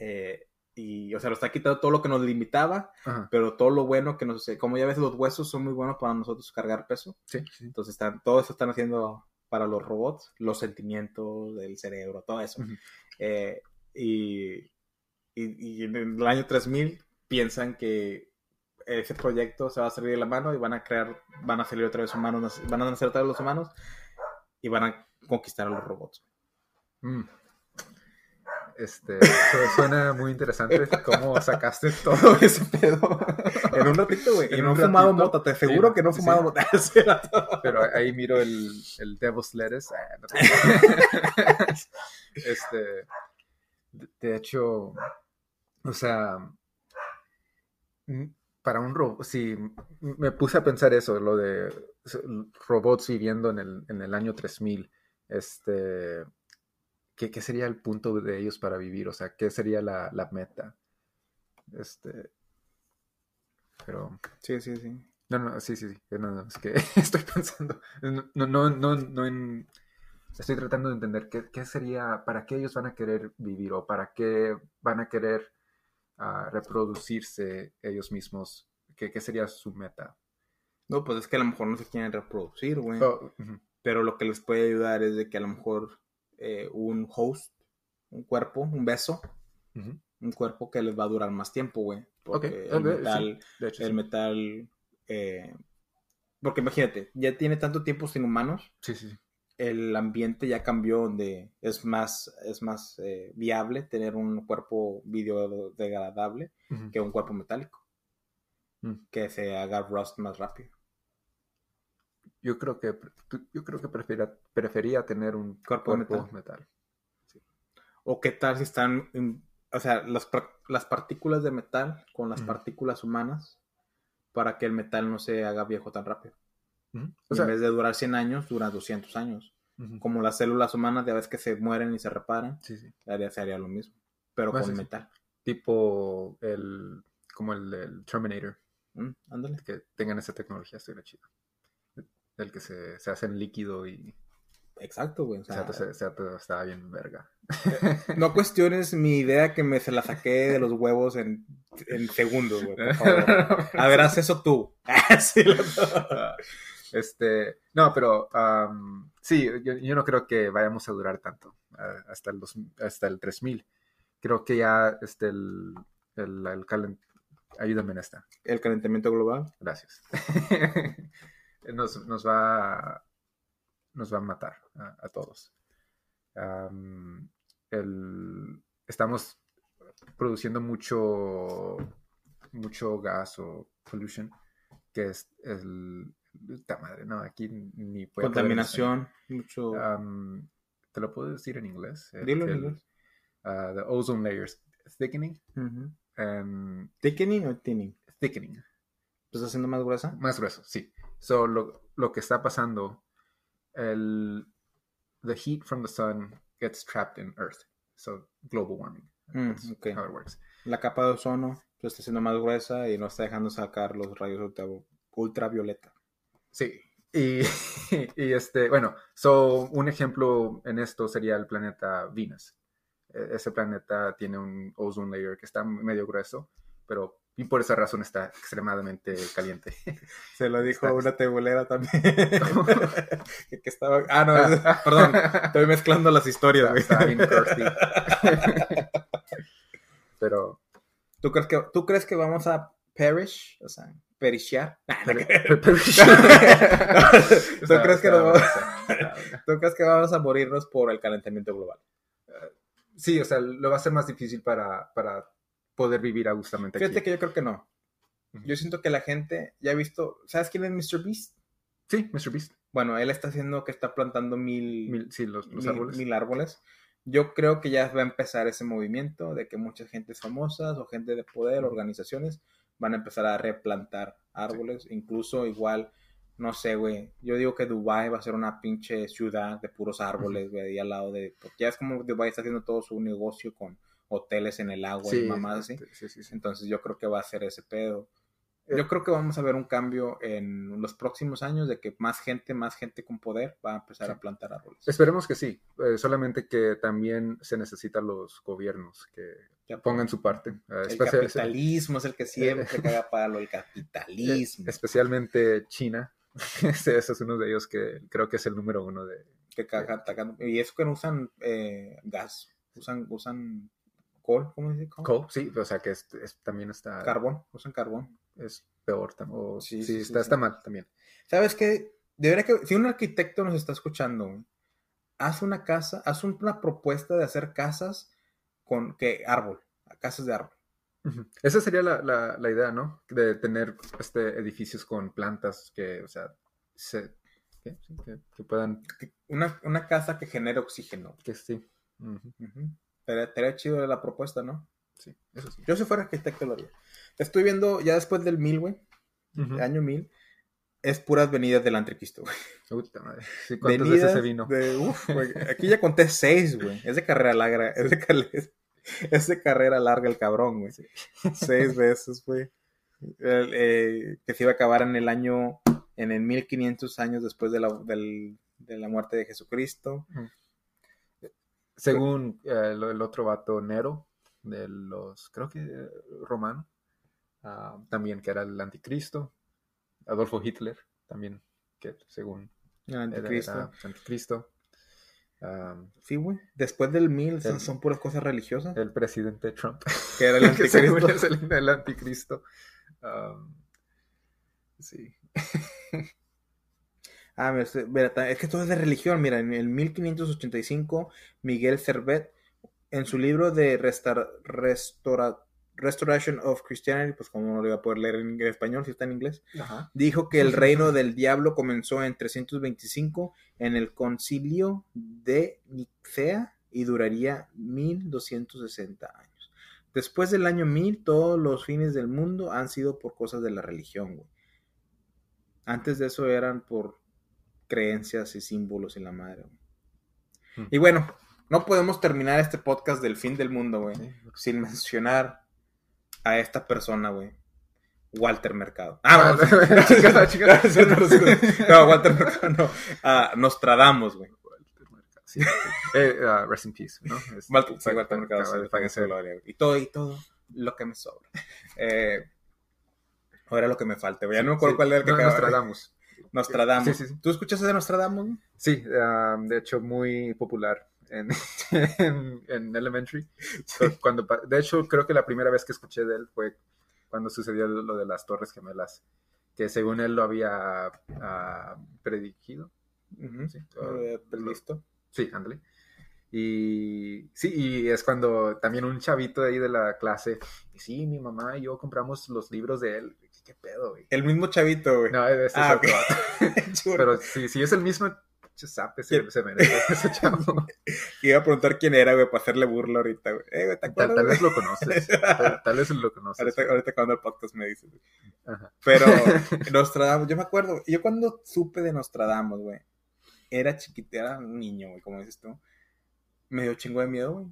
Eh, y, o sea, nos está quitando todo lo que nos limitaba, Ajá. pero todo lo bueno que nos... Como ya ves, los huesos son muy buenos para nosotros cargar peso. Sí, sí. Entonces, están, todo eso están haciendo para los robots, los sentimientos del cerebro, todo eso. Eh, y, y, y en el año 3000 piensan que ese proyecto se va a salir de la mano y van a crear, van a salir otra vez humanos, van a nacer otra vez los humanos y van a conquistar a los robots. Mm. Este, su- suena muy interesante cómo sacaste [LAUGHS] todo ese pedo. En un ratito, güey. Y En no he fumado mota, te aseguro Sí, que no he fumado sí. mota. [LAUGHS] Sí. Pero ahí miro el, el Devil's Lettuce. Ah, no te- [LAUGHS] este, de- hecho, o sea, mm, para un robot, sí, me puse a pensar eso, lo de robots viviendo en el, en el año 3000, este, ¿qué, qué sería el punto de ellos para vivir? O sea, ¿qué sería la, la meta? Este, pero... Sí, sí, sí. No, no, sí, sí, sí. No, no, es que [LAUGHS] estoy pensando. No, no, no, no en. Estoy tratando de entender qué, qué sería, para qué ellos van a querer vivir o para qué van a querer ah, reproducirse ellos mismos. ¿Qué, qué sería su meta? No, pues es que a lo mejor no se quieren reproducir, güey. Oh, Pero lo que les puede ayudar es de que a lo mejor eh, un host, un cuerpo, un beso, un cuerpo que les va a durar más tiempo, güey. Porque Ok, el metal, De hecho, el sí. metal, eh, porque imagínate, ya tiene tanto tiempo sin humanos, Sí, sí, sí. el ambiente ya cambió donde es más, es más eh, viable tener un cuerpo biodegradable Ujú. que un cuerpo metálico, Mm. que se haga rust más rápido. Yo creo que yo creo que prefiera- prefería tener un Cuerpo cuerpo, de metal. O qué tal si están, o sea, las, las partículas de metal con las partículas humanas para que el metal no se haga viejo tan rápido. O sea, en vez de durar 100 años, dura 200 años. Como las células humanas, ya ves que se mueren y se reparan, sí, sí. haría- se haría lo mismo, pero Ah, con metal. Tipo el como el del Terminator. Mm, ándale. que tengan esa tecnología, estuviera chido. El que se, se hace en líquido y Exacto, güey. O sea, se- estaba bien verga. no cuestiones mi idea que me se la saqué de los huevos en, en segundos, güey. Por favor. A ver, haz eso tú. [LAUGHS] Sí, lo- Este, no, pero am, sí, yo, yo no creo que vayamos a durar tanto ah, hasta el, dos- hasta el 3000. Creo que ya este, el, el, el calen- Ayúdame en esta. El calentamiento global. Gracias. [LAUGHS] nos, nos va nos va a matar a, a todos. Am, el- estamos produciendo mucho mucho gas o pollution que es el puta madre no aquí ni puedo Contaminación. Mucho. Am, te lo puedo decir en inglés Dilo en inglés. uh, the ozone layers thickening Ujú. and ¿Thickening o thinning? thickening ¿Lo estás haciendo más gruesa? Más grueso, sí. So, lo, lo que está pasando, el, the heat from the sun gets trapped in Earth. So, global warming. Mm, That's ok. how it works. La capa de ozono se está haciendo más gruesa y no está dejando sacar los rayos ultra- ultravioleta. Sí. Y, [LAUGHS] y este, bueno, so, un ejemplo en esto sería el planeta Venus. E- Ese planeta tiene un ozone layer que está medio grueso, pero y por esa razón está extremadamente caliente. [LAUGHS] Se lo dijo Está- una tebulera también. que, [LAUGHS] [LAUGHS] que estaba. Ah, no, es- perdón. Estoy mezclando las historias, Está, güey. Pero ¿Tú crees, que, ¿Tú crees que vamos a perish? O sea, perishar. ¿Tú crees que vamos- está- está- ¿Tú crees que vamos a morirnos por el calentamiento global? Sí, o sea, lo va a ser más difícil para, para poder vivir a gustamente aquí. Fíjate que yo creo que no. Yo siento que la gente ya ha visto. ¿Sabes quién es Mr. Beast? Sí, Mr. Beast. Bueno, él está haciendo que está plantando mil, Mil- sí, los, los mil- árboles. mil árboles. Yo creo que ya va a empezar ese movimiento de que muchas gentes famosas o gente de poder, organizaciones, van a empezar a replantar árboles. Incluso igual, no sé, güey. Yo digo que Dubai va a ser una pinche ciudad de puros árboles, güey, ahí al lado de... Porque ya es como Dubai está haciendo todo su negocio con hoteles en el agua y mamadas así. sí, sí, sí. Entonces yo creo que va a ser ese pedo. Eh. Yo creo que vamos a ver un cambio en los próximos años de que más gente, más gente con poder va a empezar Sí. a plantar árboles. Esperemos que sí. eh, solamente que también se necesitan los gobiernos que Ya pongan su parte. eh, El capitalismo es el que [LAUGHS] siempre caga palo, el eh, capitalismo. especialmente China. [LAUGHS] Ese, ese es uno de ellos que creo que es el número uno de... que caga atacando. Y eso que no usan eh, gas, usan, usan coal, ¿cómo se dice? Coal? Coal, sí, o sea que es- es- también está... Carbón, usan carbón. Es peor. o- Sí, sí, sí, sí, está, está mal también. ¿Sabes qué? Debería que, si un arquitecto nos está escuchando, haz una casa, haz un- una propuesta de hacer casas con que árbol, casas de árbol. Esa sería la, la, la idea, ¿no? De tener este edificios con plantas que, o sea, se, ¿qué? Sí, que, que puedan, Una, una casa que genere oxígeno. que sí. Estaría, estaría chido la propuesta, ¿no? Sí, eso sí. Yo si fuera arquitecto lo haría. Estoy viendo ya después del mil, güey, Ujú. año mil, es puras venidas del anticristo, güey. Puta madre. Sí, ¿Cuántas Venidas veces se vino? de- uf, güey. [LAUGHS] Aquí ya conté seis, güey. Es de carrera larga, es de, cal- es de carrera larga el cabrón, güey. Seis veces, güey. El, eh, que se iba a acabar en el año, en el 1500 años después de la, del- de la muerte de Jesucristo. Según eh, el, el otro vato, Nero, de los, creo que eh, romano, ah, también que era el anticristo. Adolfo Hitler, también, que según El anticristo. era anticristo. Ah, Sí, güey. Después del mil son, El- son puras cosas religiosas. el presidente Trump. que era el [LAUGHS] que anticristo. es el, el anticristo. Um, sí. [LAUGHS] Ah, este- es que todo es de religión. Mira, en el 1585, Miguel Servet, en su libro de Restoration of Christianity, pues como no lo iba a poder leer en español, si está en inglés, Ajá. dijo que el reino del diablo comenzó en 325 en el concilio de Nicea y duraría 1260 años. Después del año 1000, todos los fines del mundo han sido por cosas de la religión, güey. Antes de eso eran por creencias y símbolos y la madre, güey. Y bueno, no podemos terminar este podcast del fin del mundo, güey Sí. sin mencionar a esta persona, güey. Walter Mercado. Ah, Ah, [LAUGHS] chica. [LAUGHS] no, Walter Mercado no. Ah, Nostradamus, güey. Sí, sí. Eh, ah, rest in peace, ¿no? Es- Walter, sí, Walter Mercado, sí, gloria. Y todo, y todo lo que me sobra. Eh, ahora lo que me falta, güey. Ya no me acuerdo cuál era el que no, acababa- Nostradamus. Nostradamus. Sí, sí, sí. ¿Tú escuchas de Nostradamus? Sí, ah, de hecho, muy popular en, [LAUGHS] en, en Elementary. Cuando, de hecho, creo que la primera vez que escuché de él fue cuando sucedió lo de las Torres Gemelas, que según él lo había lo- listo. Sí, ándale. Y sí, y es cuando también un chavito de ahí de la clase, y sí, mi mamá y yo compramos los libros de él. ¿Qué pedo, güey? El mismo chavito, güey. No, ese Ah, es otro vato. [LAUGHS] Churro. Pero sí, sí es el mismo chasape, se, se merece [LAUGHS] ese chavo. [LAUGHS] Iba a preguntar quién era, güey, para hacerle burla ahorita, güey. Eh, güey, ¿te Tal, acuerdas? tal güey? vez lo conoces. Tal, tal vez lo conoces. Ahorita, ahorita cuando el podcast me dice. güey. Ajá. Pero Nostradamus, yo me acuerdo, yo cuando supe de Nostradamus, güey, era chiquita, era un niño, güey, como dices tú. Me dio chingo de miedo, güey.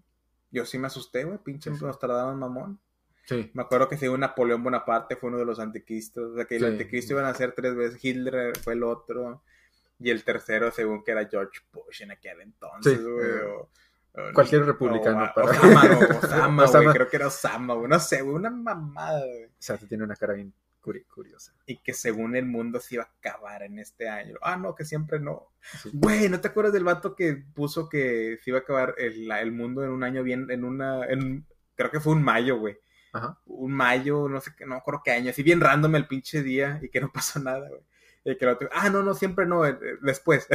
Yo sí me asusté, güey, pinche Sí, sí. Nostradamus mamón. Sí. Me acuerdo que según Napoleón Bonaparte fue uno de los anticristos. O sea, que el Sí. anticristo iban a ser tres veces. Hitler fue el otro. Y el tercero, según que era George Bush en aquel entonces, güey. eh, o- o- cualquier republicano o- para- Osama, Osama. Creo que era Osama, güey. No sé, güey. Una mamada, güey. O sea, tiene una cara bien curi- curiosa. Y que según el mundo se iba a acabar en este año. Ah, no, que siempre no. Sí. Güey, ¿no te acuerdas del vato que puso que se iba a acabar el, mundo en un año bien, en una, en, creo que fue un mayo, güey. Ajá. Un mayo, no sé qué, no me acuerdo qué año, así bien random el pinche día y que no [LAUGHS] pasó nada, güey. Y que otro, ah, no, no, siempre no, eh, eh, después.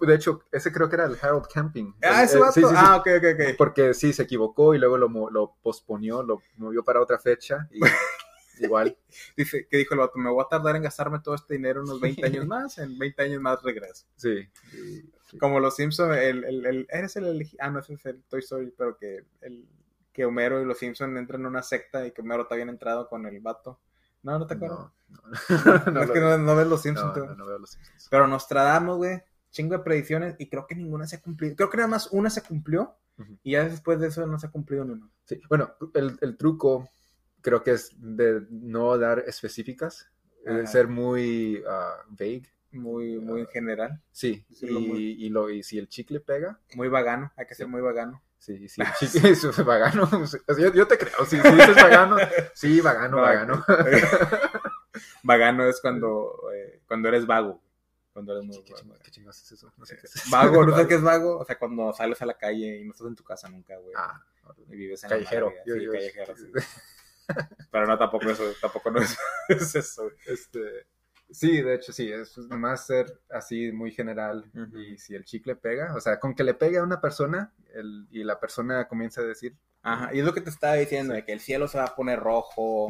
De hecho, ese creo que era el Harold Camping. ah, ese sí, sí, sí. ah, ok, ok, ok. Porque sí, se equivocó y luego lo, lo posponió, lo movió para otra fecha. Y [LAUGHS] igual. Dice, que dijo el vato, me voy a tardar en gastarme todo este dinero unos 20 años [LAUGHS] más, en 20 años más regreso. Sí. Como los Simpsons, el, el, el- eres el elegi- ah, no, ese es el Toy Story, pero que, el, que Homero y los Simpsons entran en una secta y que Homero está bien entrado con el vato. No, no te acuerdas. No, [LAUGHS] no, No, es que no, no ves los Simpsons, no, no veo los Simpsons. Pero Nostradamus, güey, chingo de predicciones y creo que ninguna se ha cumplido. Creo que nada más una se cumplió y ya después de eso no se ha cumplido ni una. Sí. Bueno, el, el truco creo que es de no dar específicas, de ser muy ah, vague. Muy, muy en general. Sí, y, lo muy- y lo, y si el chicle pega, Muy vagano. Hay que ser muy vagano. Sí, sí, [LAUGHS] [LAUGHS] el chicle es vagano. [LAUGHS] yo, yo te creo, si, si dices vagano, sí, vagano, vagano. vagano es cuando, eh, cuando eres vago. Cuando eres muy ¿Qué, vago. chingados- qué chingados es eso? No sé qué es. Vago, ¿no sabes qué es vago? O sea, cuando sales a la calle y no estás en tu casa nunca, güey. Ah, y vives en callejero. Yo- Sí, yo- callejero, sí. Pero no, tampoco eso, tampoco no es, es eso. Este, sí, de hecho, sí, es nomás ser así muy general. Y si el chicle pega, o sea, con que le pegue a una persona el- y la persona comienza a decir. Ajá, y es lo que te estaba diciendo, de que el cielo se va a poner rojo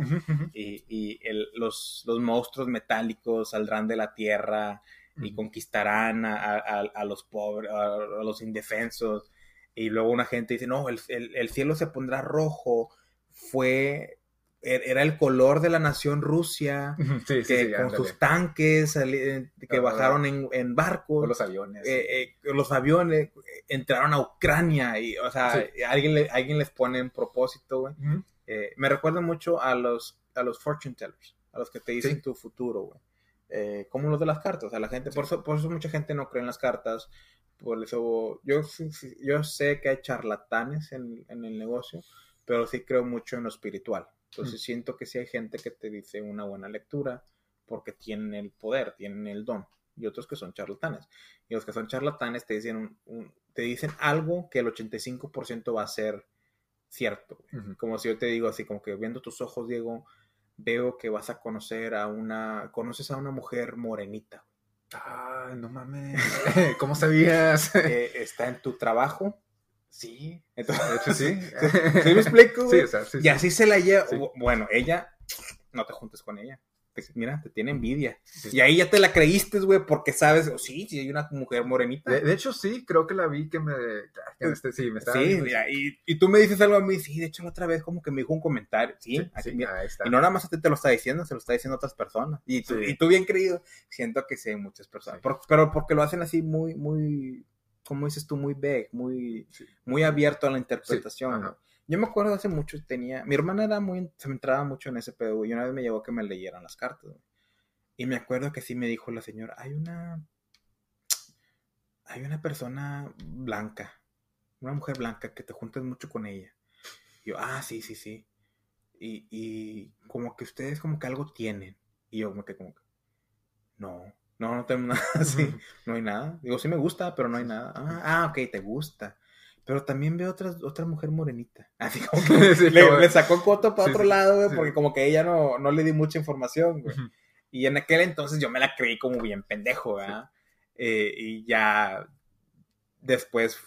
y, y el- los, los monstruos metálicos saldrán de la tierra y conquistarán a, a- a los pobres, a, a los indefensos. Y luego una gente dice, no, el, el- el cielo se pondrá rojo. Fue, era el color de la nación Rusia, Ujú, Sí, sí, que sí, con ándale. sus tanques eh, que Ah, bajaron en, en barcos. O los aviones. eh, eh, los aviones entraron a Ucrania y, o sea, alguien, le- alguien les pone en propósito, güey. Eh, me recuerda mucho a los, a los fortune tellers, a los que te dicen tu futuro, güey. Como los de las cartas, a la gente, por, eso, por eso mucha gente no cree en las cartas, por eso yo, yo sé que hay charlatanes en, en el negocio, pero sí creo mucho en lo espiritual. Entonces Mm. siento que sí hay gente que te dice una buena lectura porque tienen el poder, tienen el don, y otros que son charlatanes. Y los que son charlatanes te dicen, un- un- te dicen algo que el 85% va a ser cierto. Como si yo te digo así, como que viendo tus ojos, Diego, veo que vas a conocer a una, conoces a una mujer morenita. Ay, no mames. [LAUGHS] ¿Cómo sabías? que está en tu trabajo. Sí. Entonces, De hecho, [LAUGHS] sí. ¿Sí me explico? Sí, o sea, sí, y sí. así se la lleva. Bueno, ella, no te juntes con ella. Mira, te tiene envidia. Y ahí ya te la creíste, güey, porque sabes, oh, sí, sí, hay una mujer morenita. De, de hecho, sí, creo que la vi que me. que este- sí, me estaba. sí, mira, y, y tú me dices algo a mí, sí, de hecho la otra vez como que me dijo un comentario, sí, aquí, mira. ahí está. y no nada más a ti te lo está diciendo, se lo está diciendo a otras personas. Y tú, Sí. y tú bien creído, siento que sí hay muchas personas. Por- pero porque lo hacen así muy, muy, como dices tú, muy vague, muy, Sí. muy abierto a la interpretación. Yo me acuerdo hace mucho, tenía, mi hermana era muy, se me entraba mucho en ese pedo, y una vez me llevó a que me leyeran las cartas, güey. Y me acuerdo que sí me dijo la señora, hay una, hay una persona blanca, una mujer blanca que te juntas mucho con ella. Y yo, ah, sí, sí, sí. Y, y como que ustedes como que algo tienen. Y yo me quedé como que, no, no, no tengo [LAUGHS] nada así, no hay nada. Digo, sí me gusta, pero no hay nada. Ah, ah ok, te gusta. Pero también veo otra, otra mujer morenita. [LAUGHS] Así como [LAUGHS] que Sí, le, como- le sacó coto para Sí, otro sí, lado, güey, porque como que ella no, no le di mucha información, güey. Y en aquel entonces yo me la creí como bien pendejo, ¿verdad? Eh, y ya después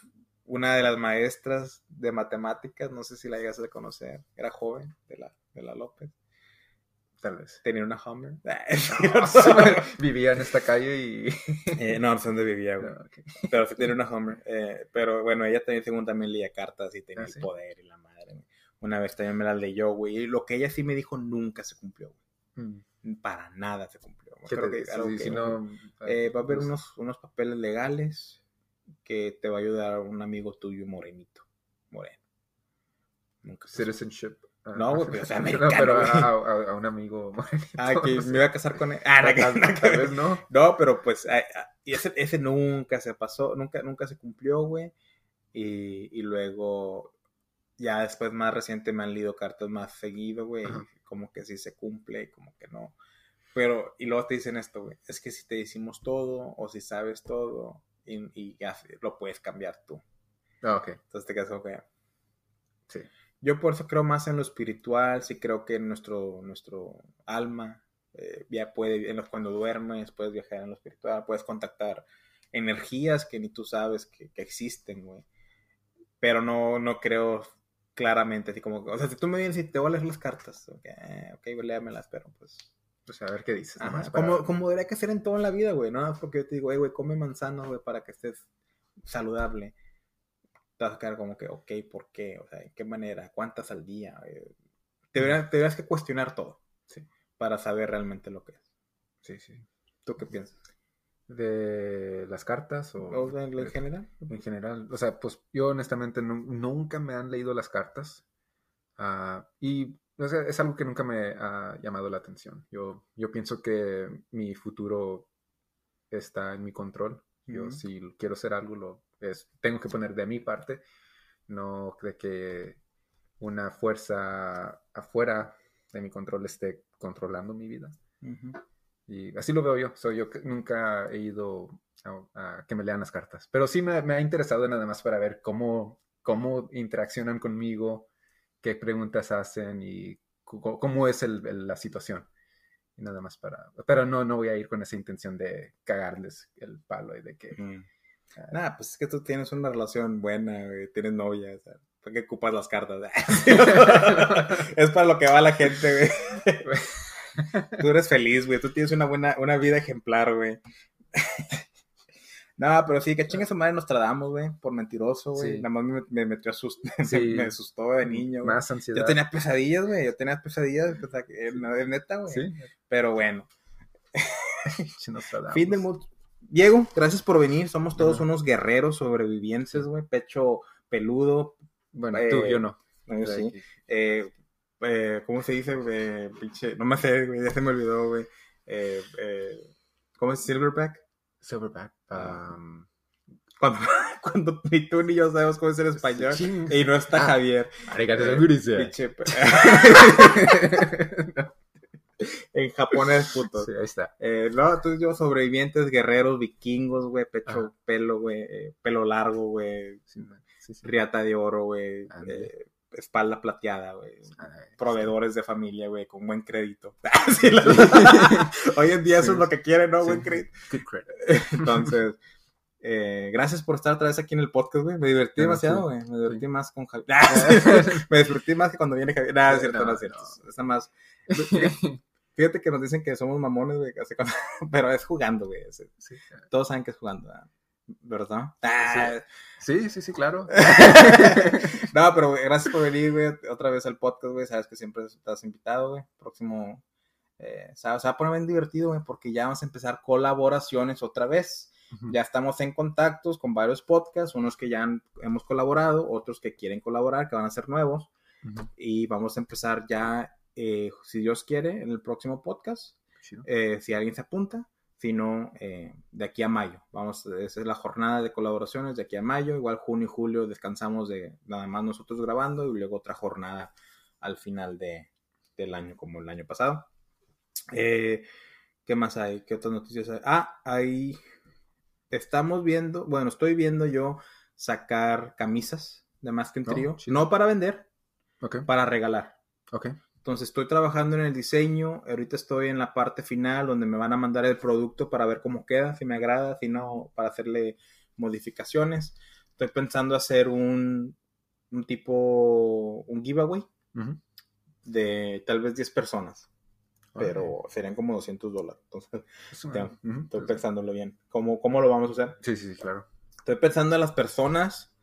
una de las maestras de matemáticas, no sé si la llegas a conocer, era joven, de la, de la López, Tal vez. tenía una Hummer. [LAUGHS] [LAUGHS] Vivía en esta calle y... [LAUGHS] Eh, no, no sé dónde vivía, güey. No, ok. Pero sí tenía una Hummer. Eh, pero bueno, ella también, según también leía cartas y tenía Ah, el ¿sí? poder y la madre. güey. Una vez también me las leyó, güey. Y lo que ella sí me dijo nunca se cumplió, Mm. güey. Para nada se cumplió. güey. ¿Qué Creo que algo si- que- si no, Eh, va a haber unos, unos papeles legales que te va a ayudar un amigo tuyo morenito. Moreno. Nunca Citizenship. Ah, No, güey, [LAUGHS] pero americano, a, a- a un amigo [LAUGHS] morenito. Ah, que no sé. me iba a casar con él. Ah, no, Tal, no, que- tal vez no. [LAUGHS] No, pero pues y ese, ese nunca se pasó, nunca, nunca se cumplió, güey. Y, y luego, ya después más reciente me han leído cartas más seguido, güey. Ajá. Como que sí se cumple como que no. Pero, y luego te dicen esto, güey. Es que si te decimos todo o si sabes todo y, y ya lo puedes cambiar tú. Ah, ok. Entonces te quedas como que... Sí. Yo por eso creo más en lo espiritual, sí creo que nuestro, nuestro alma eh, ya puede, en los, cuando duermes, puedes viajar en lo espiritual, puedes contactar energías que ni tú sabes que, que existen, güey. Pero no, no creo claramente, así como, o sea, si tú me vienes y te voy a leer las cartas, ok, ok, güey, léamelas, pero pues... Pues a ver qué dices. Ajá, nomás para- como, como debería que ser en todo en la vida, güey, ¿no? Porque yo te digo, "Ey, güey, come manzana, güey, para que estés saludable. Te vas a quedar como que, ok, ¿por qué? O sea, ¿en qué manera? ¿Cuántas al día? Eh, Te deberías, te deberías que cuestionar todo. Sí. Para saber realmente lo que es. Sí, sí. ¿Tú qué piensas? ¿De las cartas o...? ¿O en general? En general, o sea, pues yo honestamente nu- nunca me han leído las cartas ah, y o sea, es algo que nunca me ha llamado la atención. Yo, yo pienso que mi futuro está en mi control. Yo si quiero hacer algo, lo es, tengo que poner de mi parte, no de que una fuerza afuera de mi control esté controlando mi vida. Ujú. Y así lo veo yo. Soy yo nunca he ido a, a que me lean las cartas. Pero sí me, me ha interesado nada más para ver cómo, cómo interaccionan conmigo, qué preguntas hacen y cómo es el- el- la situación. Y nada más para... Pero no, no voy a ir con esa intención de cagarles el palo y de que... Mm. Nada, pues es que tú tienes una relación buena, güey, tienes novia, o sea, ¿para qué ocupas las cartas? [LAUGHS] es para lo que va la gente, güey. [LAUGHS] Tú eres feliz, güey. Tú tienes una buena, una vida ejemplar, güey. No, pero sí, que chingue su madre Nostradamus, güey, por mentiroso, güey. Sí. Nada más me, me metió a sus... [LAUGHS] Sí. me asustó de niño, güey. Más ansiedad. Yo tenía pesadillas, güey. Yo tenía pesadillas, o sea, que, eh, no, de neta, güey. Sí. Pero bueno. Fin del. Diego, gracias por venir. Somos todos unos guerreros sobrevivientes, güey. Pecho peludo. Bueno, Eh, tú, yo no. No, sí. Eh, eh, ¿Cómo se dice? Pinche, no me sé, güey, ya se me olvidó, güey. ¿Cómo es Silverback? Silverback. Ah. um, Cuando, [LAUGHS] cuando ni tú ni yo sabemos cómo es en español. Y no está Ah. Javier. Arigato Eh. Pinche pe- [LAUGHS] [LAUGHS] [LAUGHS] en japonés, puto. Sí, ahí está. Eh, no, tú yo sobrevivientes, guerreros, vikingos, güey, pecho, Ajá. pelo, güey, eh, pelo largo, güey, Sí. Sí, riata de oro, güey, eh, espalda plateada, güey. Proveedores de familia, güey, con buen crédito. [LAUGHS] La- [LAUGHS] Hoy en día eso es lo que quieren, ¿no? Buen crédito. Entonces, eh, gracias por estar otra vez aquí en el podcast, güey. Me divertí demasiado, sí. güey. Me divertí Sí. más con Javier. Me divertí más que cuando viene Javier. Nah, es cierto, no, No, es cierto. no. Es nada más. Fíjate que nos dicen que somos mamones, güey. [LAUGHS] Pero es jugando, güey. Sí, Todos saben que es jugando, ¿verdad? ¿verdad? Ah, sí, sí, sí, claro. [LAUGHS] no, pero gracias por venir, güey, otra vez al podcast, güey. Sabes que siempre estás invitado, güey. Próximo, eh, se va se va a poner bien divertido, güey, porque ya vamos a empezar colaboraciones otra vez. Ya estamos en contactos con varios podcasts, unos que ya han- hemos colaborado, otros que quieren colaborar, que van a ser nuevos. Ujú. y vamos a empezar ya, eh, si Dios quiere, en el próximo podcast. Eh, si alguien se apunta, si no, eh, de aquí a mayo. Vamos, esa es la jornada de colaboraciones de aquí a mayo. Igual junio y julio descansamos de nada más nosotros grabando y luego otra jornada al final de, del año, como el año pasado. ¿Qué más hay? ¿Qué otras noticias hay? Ah, ahí estamos viendo, bueno, estoy viendo yo sacar camisas de más que un Oh, trío. no para vender, para regalar. ok. Entonces estoy trabajando en el diseño, ahorita estoy en la parte final donde me van a mandar el producto para ver cómo queda, si me agrada, si no, para hacerle modificaciones. Estoy pensando hacer un, un tipo, un giveaway de tal vez 10 personas, pero serían como 200 dólares. Entonces [LAUGHS] estoy pensándolo bien. ¿Cómo, ¿Cómo lo vamos a hacer? Sí, sí, sí, claro. Estoy pensando en las personas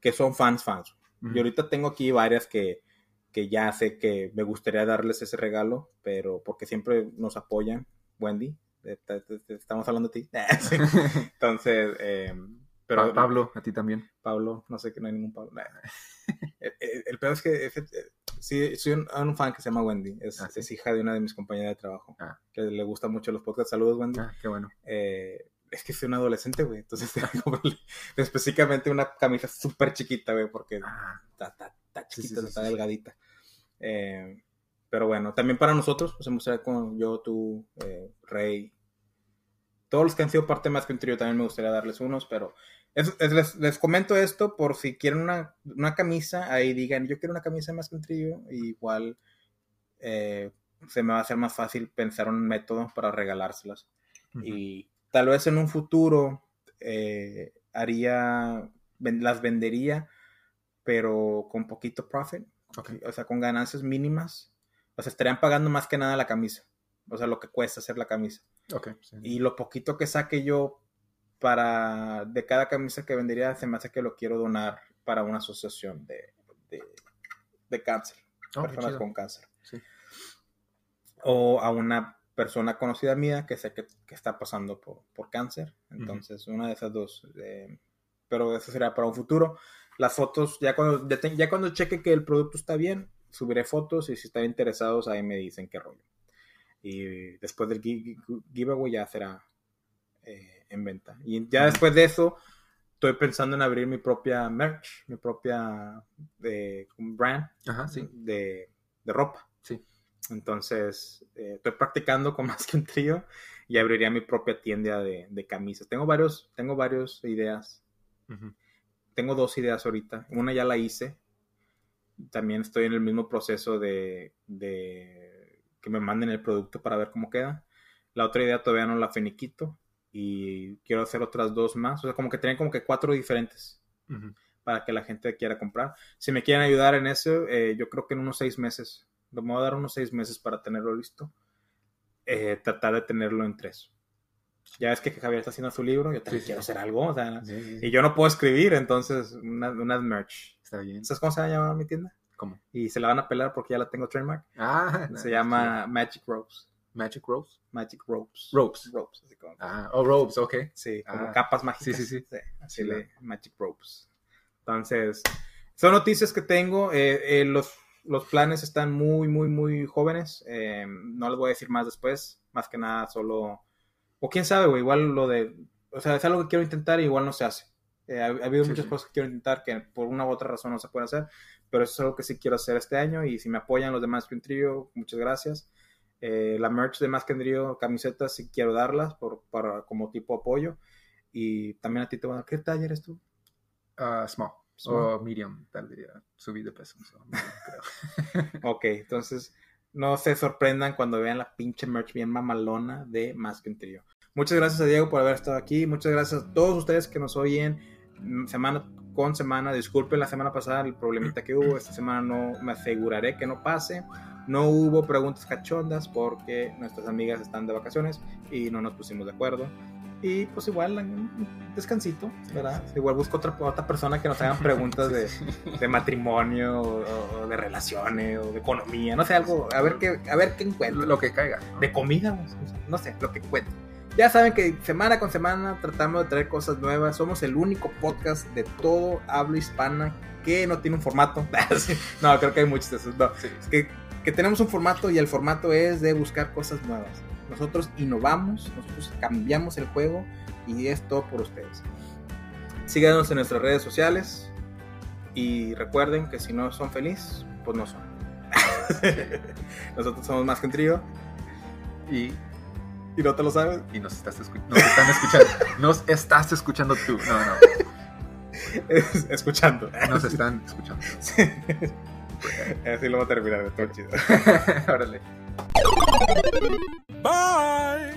que son fans, fans. Yo ahorita tengo aquí varias que, que ya sé que me gustaría darles ese regalo, pero porque siempre nos apoyan, Wendy, estamos hablando de ti. [LAUGHS] Sí. Entonces, eh, pero Pa- Pablo, a ti también. Pablo, no sé que no hay ningún Pablo. Nah. [LAUGHS] el, el- el peor es que eh, sí, soy un, un fan que se llama Wendy, es, Ah, ¿sí? es hija de una de mis compañeras de trabajo, Ah. que le gusta mucho los podcasts. Saludos, Wendy. Ah, qué bueno. Eh, es que soy un adolescente, güey, entonces [LAUGHS] específicamente una camisa súper chiquita, güey, porque Ah, está- está Sí, sí, chiquita, está delgadita. Eh, pero bueno, también para nosotros, pues hemos con yo, tú, eh, Rey, todos los que han sido parte más que un trío, también me gustaría darles unos, pero es- es- les, les comento esto por si quieren una, una camisa, ahí digan, yo quiero una camisa más que un trío, y igual eh, se me va a hacer más fácil pensar un método para regalárselas ujú. y tal vez en un futuro eh, haría, las vendería, pero con poquito profit, o sea, con ganancias mínimas, o sea, estarían pagando más que nada la camisa, o sea, lo que cuesta hacer la camisa. Ok, sí. Y lo poquito que saque yo para, de cada camisa que vendería, se me hace que lo quiero donar para una asociación de, de, de cáncer, Oh, personas con cáncer Sí. o a una persona conocida mía que sé que, que está pasando por, por cáncer. Entonces, una de esas dos. eh, pero eso será para un futuro. Las fotos, ya cuando, ya, cuando cheque que el producto está bien, subiré fotos y si están interesados ahí me dicen qué rollo. Y después del gi- gi- giveaway ya será eh, en venta. Y ya después de eso, estoy pensando en abrir mi propia merch, mi propia eh, brand Ajá, sí. de, de ropa. Sí. Entonces, eh, estoy practicando con [LAUGHS] más que un trío y abriría mi propia tienda de, de camisas. Tengo varios, tengo varios ideas. Ujú. Tengo dos ideas ahorita. Una ya la hice. También estoy en el mismo proceso de, de que me manden el producto para ver cómo queda. La otra idea todavía no la finiquito y quiero hacer otras dos más. O sea, como que tener como que cuatro diferentes para que la gente quiera comprar. Si me quieren ayudar en eso, eh, yo creo que en unos seis meses, me voy a dar unos seis meses para tenerlo listo. Eh, tratar de tenerlo en tres. Ya es que Javier está haciendo su libro, yo también Sí, quiero hacer algo, o sea, Sí, sí, sí. y yo no puedo escribir, entonces una, una merch. Está bien. ¿Sabes cómo se va a llamar mi tienda? ¿Cómo? Y se la van a pelar porque ya la tengo trademark. Ah, Se llama Magic Ropes. Magic Rose. Magic Ropes. Ropes. Ropes, así como. Ah, oh, ropes, ok. Sí, como Ah, capas mágicas. sí, sí, sí. así Sí, le Magic Ropes. Entonces, son noticias que tengo. eh, eh, los, los planes están muy, muy, muy jóvenes. eh, no les voy a decir más después. Más que nada, solo. O quién sabe, güey. Igual lo de. O sea, es algo que quiero intentar y igual no se hace. Eh, ha, ha habido Sí, muchas sí. cosas que quiero intentar que por una u otra razón no se pueden hacer. Pero eso es algo que sí quiero hacer este año. Y si me apoyan los demás que un trío, muchas gracias. Eh, la merch de Más que un Trío, camisetas, sí quiero darlas por, para, como tipo apoyo. Y también a ti te van a dar. ¿Qué talla eres tú? Ah, small. Small. O medium, tal vez. Subí de peso. so, creo. Ok, entonces no se sorprendan cuando vean la pinche merch bien mamalona de Más que un Trío. Muchas gracias a Diego por haber estado aquí. Muchas gracias a todos ustedes que nos oyen semana con semana. Disculpen la semana pasada el problemita que hubo. Esta semana no me aseguraré que no pase. No hubo preguntas cachondas porque nuestras amigas están de vacaciones y no nos pusimos de acuerdo. Y pues igual un descansito, ¿verdad? Igual busco otra, otra persona que nos [LAUGHS] hagan preguntas de, de matrimonio o, o de relaciones o de economía, no sé, algo, a ver qué, a ver qué encuentro. Lo que caiga. ¿no? De comida, no sé, lo que encuentro. Ya saben que semana con semana tratamos de traer cosas nuevas. Somos el único podcast de todo habla hispana que no tiene un formato. [LAUGHS] no, creo que hay muchos de esos. No, es que, que tenemos un formato y el formato es de buscar cosas nuevas. Nosotros innovamos, nosotros cambiamos el juego y es todo por ustedes. Síganos en nuestras redes sociales y recuerden que si no son felices, pues no son. [LAUGHS] Nosotros somos más que un trío Y, y no te lo sabes. y nos, estás escu- nos están escuchando. [LAUGHS] Nos estás escuchando tú. No, no. Escuchando. Nos están escuchando. [LAUGHS] Así lo voy a terminar, todo chido. Órale. Bye.